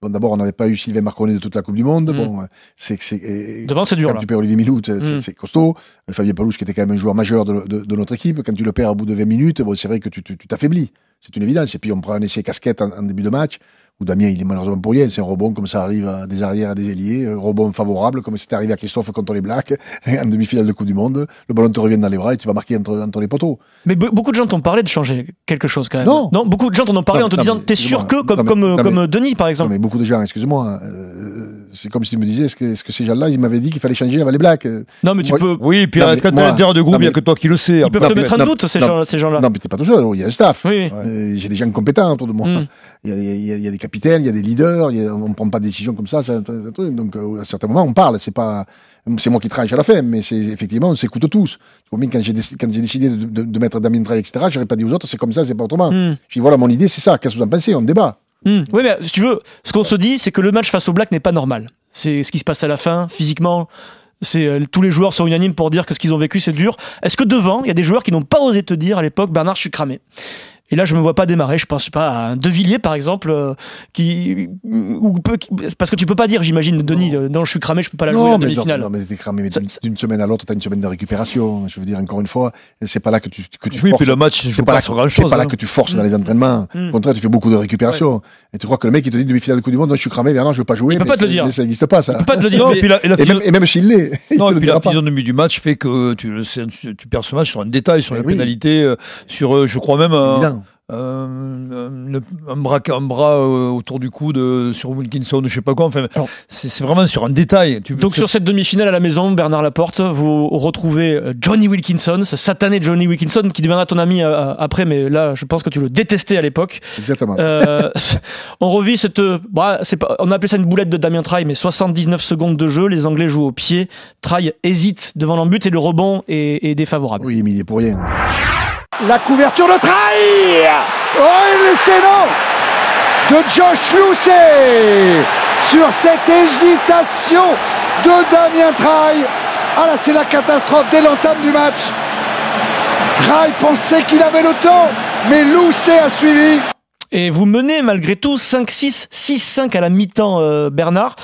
Bon, d'abord, on n'avait pas eu Sylvain Marconnet de toute la Coupe du Monde. Mm. Bon, euh, c'est que c'est. Devant, c'est dur. Quand Là. tu perds Olivier Miloud, c'est Mm. c'est costaud. Euh, Fabien Pelouse, qui était quand même un joueur majeur de, de- de notre équipe, quand tu le perds au bout de 20 minutes, bon, c'est vrai que tu t'affaiblis. C'est une évidence. Et puis, on prend un essai casquette en, en début de match, où Damien, il est malheureusement pour rien. C'est un rebond, comme ça arrive à des arrières, à des ailiers. Un rebond favorable, comme c'était arrivé à Christophe contre les Blacks, en demi-finale de Coupe du Monde. Le ballon te revient dans les bras et tu vas marquer entre, entre les poteaux. Mais be- beaucoup de gens t'ont parlé de changer quelque chose quand même. Non. beaucoup de gens t'en ont parlé Non, en te non, disant T'es sûr que, comme, mais- comme, comme Denis par exemple. Beaucoup de gens, excuse-moi, euh, c'est comme si tu me disais, est-ce que, est-ce que ces gens-là, ils m'avaient dit qu'il fallait changer avant les Blacks euh, Non, mais tu Moi- peux. Oui, puis Non, euh, quand t'es l'intérieur de groupe, il n'y a que toi qui le sais. Ils peuvent Non, te mais- mettre un non, doute, ces non. gens- ces gens-là. Non, mais t'es pas tout seul, il y a un staff. Oui. Euh, J'ai des gens compétents autour de moi. Mm. Il, y a, y y des capitaines, il y a des leaders, a- on ne prend pas de décision comme ça. c'est un- un truc. Donc, euh, à certains moments, on parle. C'est pas, c'est moi qui tranche à la fin, mais c'est effectivement, on s'écoute tous. Tu vois bien, quand j'ai quand j'ai décidé de, de- de mettre Damien Drey, etc., j'aurais pas dit aux autres, c'est comme ça, c'est pas autrement. Hmm. Je dis voilà, mon idée, c'est ça. Qu'est-ce que vous en pensez? On débat. Hmm. Oui, mais si tu veux, ce qu'on se dit, c'est que le match face au Black n'est pas normal. C'est ce qui se passe à la fin, physiquement. C'est euh, tous les joueurs sont unanimes pour dire que ce qu'ils ont vécu c'est dur. Est-ce que devant, il y a des joueurs qui n'ont pas osé te dire à l'époque, Bernard, je suis cramé? Et là, je me vois pas démarrer. Je pense pas à un De Villiers, par exemple, euh, qui, ou peut- qui- parce que tu peux pas dire, j'imagine, Denis, euh, non, je suis cramé, je peux pas la jouer en mais, demi-finale. non, mais t'es cramé. Mais Ça- d'une- d'une semaine à l'autre, t'as une semaine de récupération. Je veux dire, encore une fois, c'est pas là que tu, que tu Oui, forces. puis le match, je C'est joue pas, pas là, sur que- grand c'est chose. pas là que tu forces dans les entraînements. Mm. Au contraire, tu fais beaucoup de récupération. Et tu crois que le mec, il te dit demi-finale de Coupe du Monde, non, je suis cramé, Bernard, je veux pas jouer. Il peut mais pas te le dire. Mais ça n'existe pas, ça. Tu peux pas te le dire. Non, mais- puis la, et la Et même, et même s'il l'est, il Non, te et le puis la dira pas. physionomie du match fait que tu, c'est- tu, tu perds ce match sur un détail, sur Mais oui. pénalité, euh, sur, euh, je crois même, Évident. Un, un- un bras, un bras euh, autour du coude euh, sur Wilkinson, je sais pas quoi. Enfin, c'est c'est vraiment sur un détail. Tu, Donc sur cette demi-finale à la maison, Bernard Laporte, vous retrouvez euh, Johnny Wilkinson, ce satané Johnny Wilkinson qui deviendra ton ami euh, après, mais là je pense que tu le détestais à l'époque. Exactement. Euh, on revit cette, euh, bah, c'est pas, on appelait ça une boulette de Damien Traille, mais 79 secondes de jeu, les Anglais jouent au pied, Traille hésite devant l'embut et le rebond est, est défavorable. Oui, mais il est pour rien. La couverture de Traille Oh, l'excellent de Josh Lucey sur cette hésitation de Damien Traille. Ah là, c'est la catastrophe dès l'entame du match. Traille pensait qu'il avait le temps, mais Lucey a suivi. Et vous menez malgré tout 5-6, 6-5 à la mi-temps, euh, Bernard,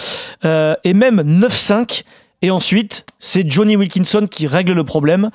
euh, et même 9-5. Et ensuite, c'est Johnny Wilkinson qui règle le problème.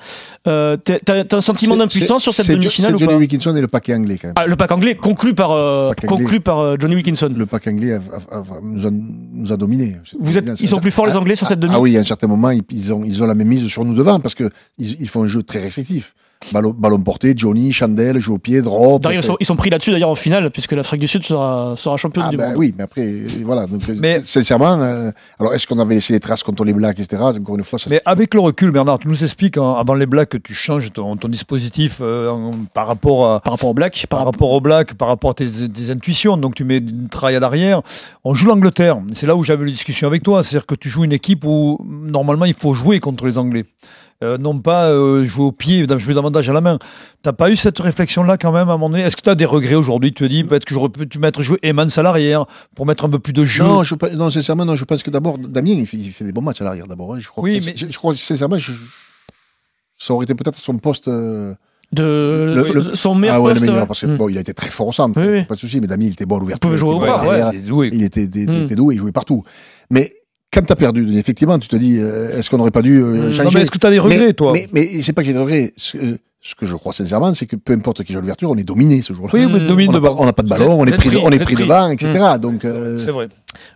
Euh, t'as, un sentiment d'impuissance sur cette demi-finale c'est ou Johnny pas Wilkinson et le paquet anglais quand même. Ah, Le pack anglais conclu par, euh, Pack anglais. conclu par euh, Johnny Wilkinson. Le pack anglais a- a- a- nous, a, nous a dominés. Vous êtes, ils sont plus forts les Anglais sur cette demi Ah oui, à un certain moment, ils, ils ont, ils ont la même mise sur nous devant parce que ils, ils font un jeu très restrictif. Ballon, ballon porté, Johnny, Chandel, jeu au pied, drop. D'ailleurs, ils sont, ils sont pris là-dessus d'ailleurs en finale, puisque l'Afrique du Sud sera, sera championne Ah du ben monde. oui, mais après, voilà. Donc, Mais- sincèrement, euh, alors est-ce qu'on avait laissé des traces contre les Blacks, etc. Encore une fois, ça, Mais avec le recul, Bernard, tu nous expliques hein, avant les Blacks que tu changes ton, ton dispositif euh, en- par rapport à, Par rapport au Black, par par rapport au Black, par rapport à tes, tes intuitions. Donc tu mets une traille à l'arrière. On joue l'Angleterre. C'est là où j'avais une discussion avec toi. C'est-à-dire que tu joues une équipe où normalement il faut jouer contre les Anglais. Euh, non pas euh, jouer au pied, jouer davantage à la main. T'as pas eu cette réflexion-là quand même à un moment donné? Est-ce que tu as des regrets aujourd'hui? Tu te dis peut-être que j'aurais pu mettre jouer Emans à l'arrière pour mettre un peu plus de jeu. Non, je, non, sincèrement, non, je pense que d'abord, Damien, il fait, il fait des bons matchs à l'arrière d'abord. hein. Je crois Oui, que, mais- je, je crois sincèrement, je- ça aurait été peut-être son poste. euh, de Le- le- son meilleur ah ouais, poste. le meilleur, ouais. parce que Mm. bon, il a été très fort au centre, Oui, oui. pas de souci. Mais Damien, il était bon à l'ouverture. pouvait jouer au bras, à Ouais, il est doué. Il était, des- Mm. était doué, il jouait partout. Mais quand tu as perdu, effectivement, tu te dis, euh, est-ce qu'on n'aurait pas dû euh, Mm. changer? Non, mais est-ce que tu as des regrets, mais, toi? Mais, mais c'est pas que j'ai des regrets. Ce, ce que je crois sincèrement, c'est que peu importe qui joue l'ouverture, on est dominé ce jour-là. Oui, On devant. pas, on n'a pas de ballon, on est pris, de- pris, on est pris êtes devant, etc. Donc, euh, C'est vrai.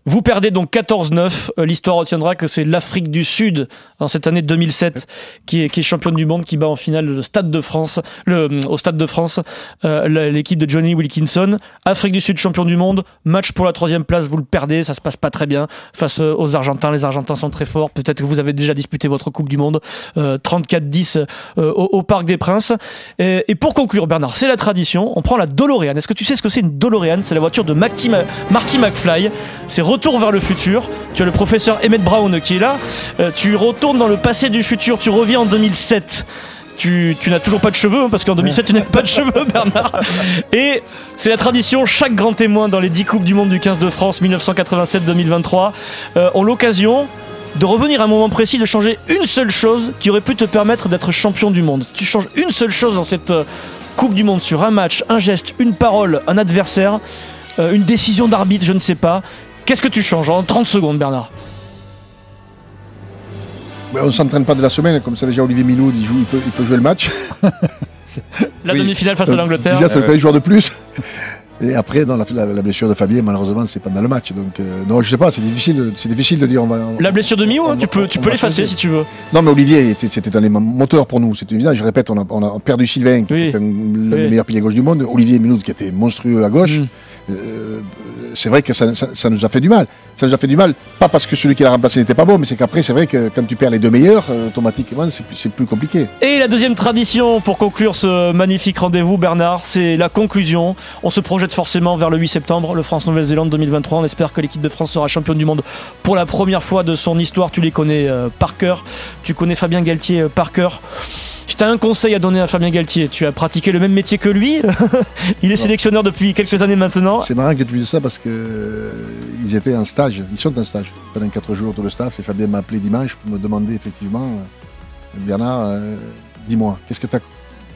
Vous perdez donc 14-9. Euh, L'histoire retiendra que c'est l'Afrique du Sud, dans cette année 2007, qui est, qui championne du monde, qui bat en finale le Stade de France, le, au Stade de France, euh, l'équipe de Johnny Wilkinson. Afrique du Sud, champion du monde. Match pour la troisième place, vous le perdez, ça se passe pas très bien face euh, aux Argentins. Les Argentins sont très forts. Peut-être que vous avez déjà disputé votre Coupe du Monde. Euh, 34-10 euh, au, Parc des Princes. Et, pour conclure, Bernard, c'est la tradition. On prend la DeLorean. Est-ce que tu sais ce que c'est une DeLorean? C'est la voiture de Marty, Ma- Marty McFly. C'est Retour vers le futur. Tu as le professeur Emmett Brown qui est là. Euh, tu retournes dans le passé du futur. Tu reviens en 2007. Tu, tu n'as toujours pas de cheveux, hein, parce qu'en 2007, tu n'avais pas de cheveux, Bernard. Et c'est la tradition, chaque grand témoin dans les 10 Coupes du Monde du 15 de France 1987-2023 euh, ont l'occasion de revenir à un moment précis, de changer une seule chose qui aurait pu te permettre d'être champion du monde. Si tu changes une seule chose dans cette euh, Coupe du Monde sur un match, un geste, une parole, un adversaire, une décision d'arbitre, je ne sais pas, qu'est-ce que tu changes en 30 secondes, Bernard? Ouais, on s'entraîne pas de la semaine, comme ça déjà Olivier Minoud, il, joue, il, peut, il peut jouer le match. La Oui. demi-finale face à l'Angleterre. Déjà, ça fait un joueur de plus. Et après, dans la, la- la blessure de Fabien, malheureusement, c'est pas dans le match. Donc, euh, non, je sais pas, c'est difficile, de- c'est difficile de dire. On va, on- La blessure de Mio, on hein, tu peux, tu peux l'effacer si tu veux. Non, mais Olivier, était- c'était dans les moteurs pour nous, c'est évident. Je répète, on a, on a perdu Sylvain, qui Oui. était un- l'un Oui. des meilleurs piliers gauche du monde. Olivier Minoud, qui était monstrueux à gauche. Mm. Euh, c'est vrai que ça, ça- ça nous a fait du mal. Ça nous a fait du mal, pas parce que celui qui l'a remplacé n'était pas bon, mais c'est qu'après, c'est vrai que quand tu perds les deux meilleurs, euh, automatiquement, c'est plus, c'est plus compliqué. Et la deuxième tradition pour conclure ce magnifique rendez-vous, Bernard, c'est la conclusion. On se projette forcément vers le 8 septembre, le France-Nouvelle-Zélande 2023. On espère que l'équipe de France sera championne du monde pour la première fois de son histoire. Tu les connais euh, par cœur. Tu connais Fabien Galtier euh, par cœur. Si tu as un conseil à donner à Fabien Galtier, tu as pratiqué le même métier que lui. Il est sélectionneur depuis quelques années maintenant. C'est marrant que tu dises ça parce que euh, ils étaient en stage, ils sont en stage pendant quatre jours tout le staff et Fabien m'a appelé dimanche pour me demander effectivement, Bernard, dis-moi, qu'est-ce que t'as,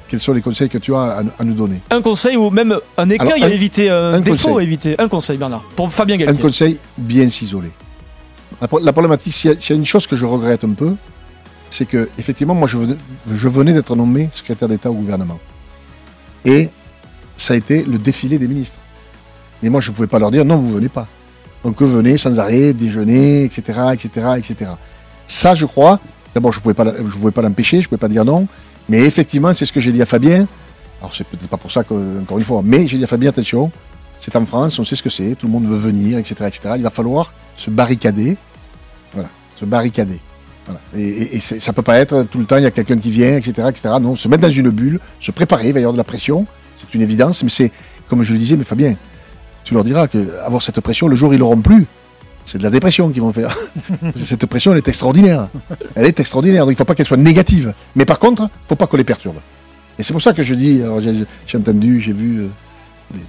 quels sont les conseils que tu as à, à nous donner Un conseil ou même un écueil Alors, à un- éviter, un, un défaut conseil. à éviter. Un conseil, Bernard, pour Fabien Un Galtier. conseil, bien s'isoler. La, pro- la problématique, s'il y, a- s'il y a une chose que je regrette un peu, c'est que effectivement, moi, je venais, je venais d'être nommé secrétaire d'État au gouvernement, et ça a été le défilé des ministres. Mais moi, je ne pouvais pas leur dire non, vous venez pas. Donc, venaient sans arrêt, déjeuner, etc., etc., etc. Ça, je crois. D'abord, je ne pouvais pas, je pouvais pas l'empêcher, je ne pouvais pas dire non. Mais effectivement, c'est ce que j'ai dit à Fabien. Alors, c'est peut-être pas pour ça que, encore une fois, mais j'ai dit à Fabien, attention, c'est en France, on sait ce que c'est, tout le monde veut venir, etc., etc. Il va falloir se barricader. Voilà, se barricader. Voilà. Et, et, et ça peut pas être tout le temps, il y a quelqu'un qui vient, etc., etc. Non, se mettre dans une bulle, se préparer, il va y avoir de la pression, c'est une évidence, mais c'est, comme je le disais, mais Fabien, tu leur diras que avoir cette pression, le jour ils l'auront plus, c'est de la dépression qu'ils vont faire. cette pression, elle est extraordinaire. Elle est extraordinaire, donc il ne faut pas qu'elle soit négative. Mais par contre, il ne faut pas qu'on les perturbe. Et c'est pour ça que je dis, alors j'ai entendu, j'ai vu euh, des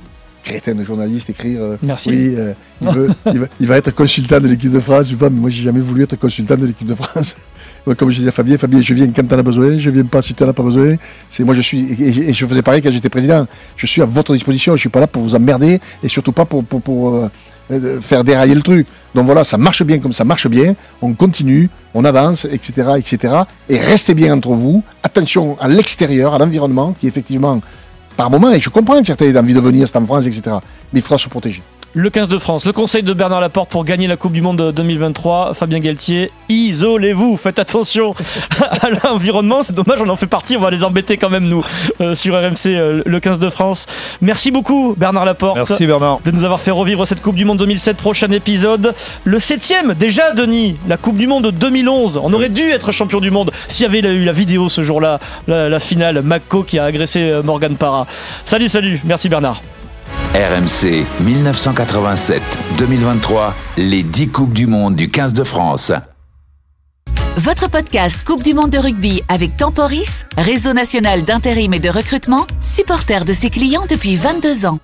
crétins de journalistes écrire euh, Merci. oui, euh, il, veut- il va, il va être consultant de l'équipe de France. Je pas, mais moi, j'ai jamais voulu être consultant de l'équipe de France. Comme je disais à Fabien, Fabien, je viens quand tu en as besoin, je viens pas si tu n'en as pas besoin. C'est moi, je suis, et, et je faisais pareil quand j'étais président. Je suis à votre disposition, je suis pas là pour vous emmerder, et surtout pas pour, pour, pour, euh, faire dérailler le truc. Donc voilà, ça marche bien comme ça marche bien. On continue, on avance, etc., etc. Et restez bien entre vous. Attention à l'extérieur, à l'environnement, qui effectivement, par moment, et je comprends que certains aient envie de venir, c'est en France, etc. Mais il faudra se protéger. Le 15 de France, le conseil de Bernard Laporte pour gagner la Coupe du Monde 2023. Fabien Galtier, isolez-vous, faites attention à l'environnement. C'est dommage, on en fait partie, on va les embêter quand même, nous, euh, sur RMC, euh, le 15 de France. Merci beaucoup, Bernard Laporte. Merci Bernard. De nous avoir fait revivre cette Coupe du Monde 2007, prochain épisode. Le septième, déjà, Denis, la Coupe du Monde 2011. On aurait dû être champion du monde s'il y avait eu la vidéo ce jour-là, la, la finale, Mako qui a agressé euh, Morgan Parra. Salut, salut, merci Bernard. RMC 1987-2023, les 10 Coupes du Monde du 15 de France. Votre podcast Coupe du Monde de rugby avec Temporis, réseau national d'intérim et de recrutement, supporter de ses clients depuis 22 ans.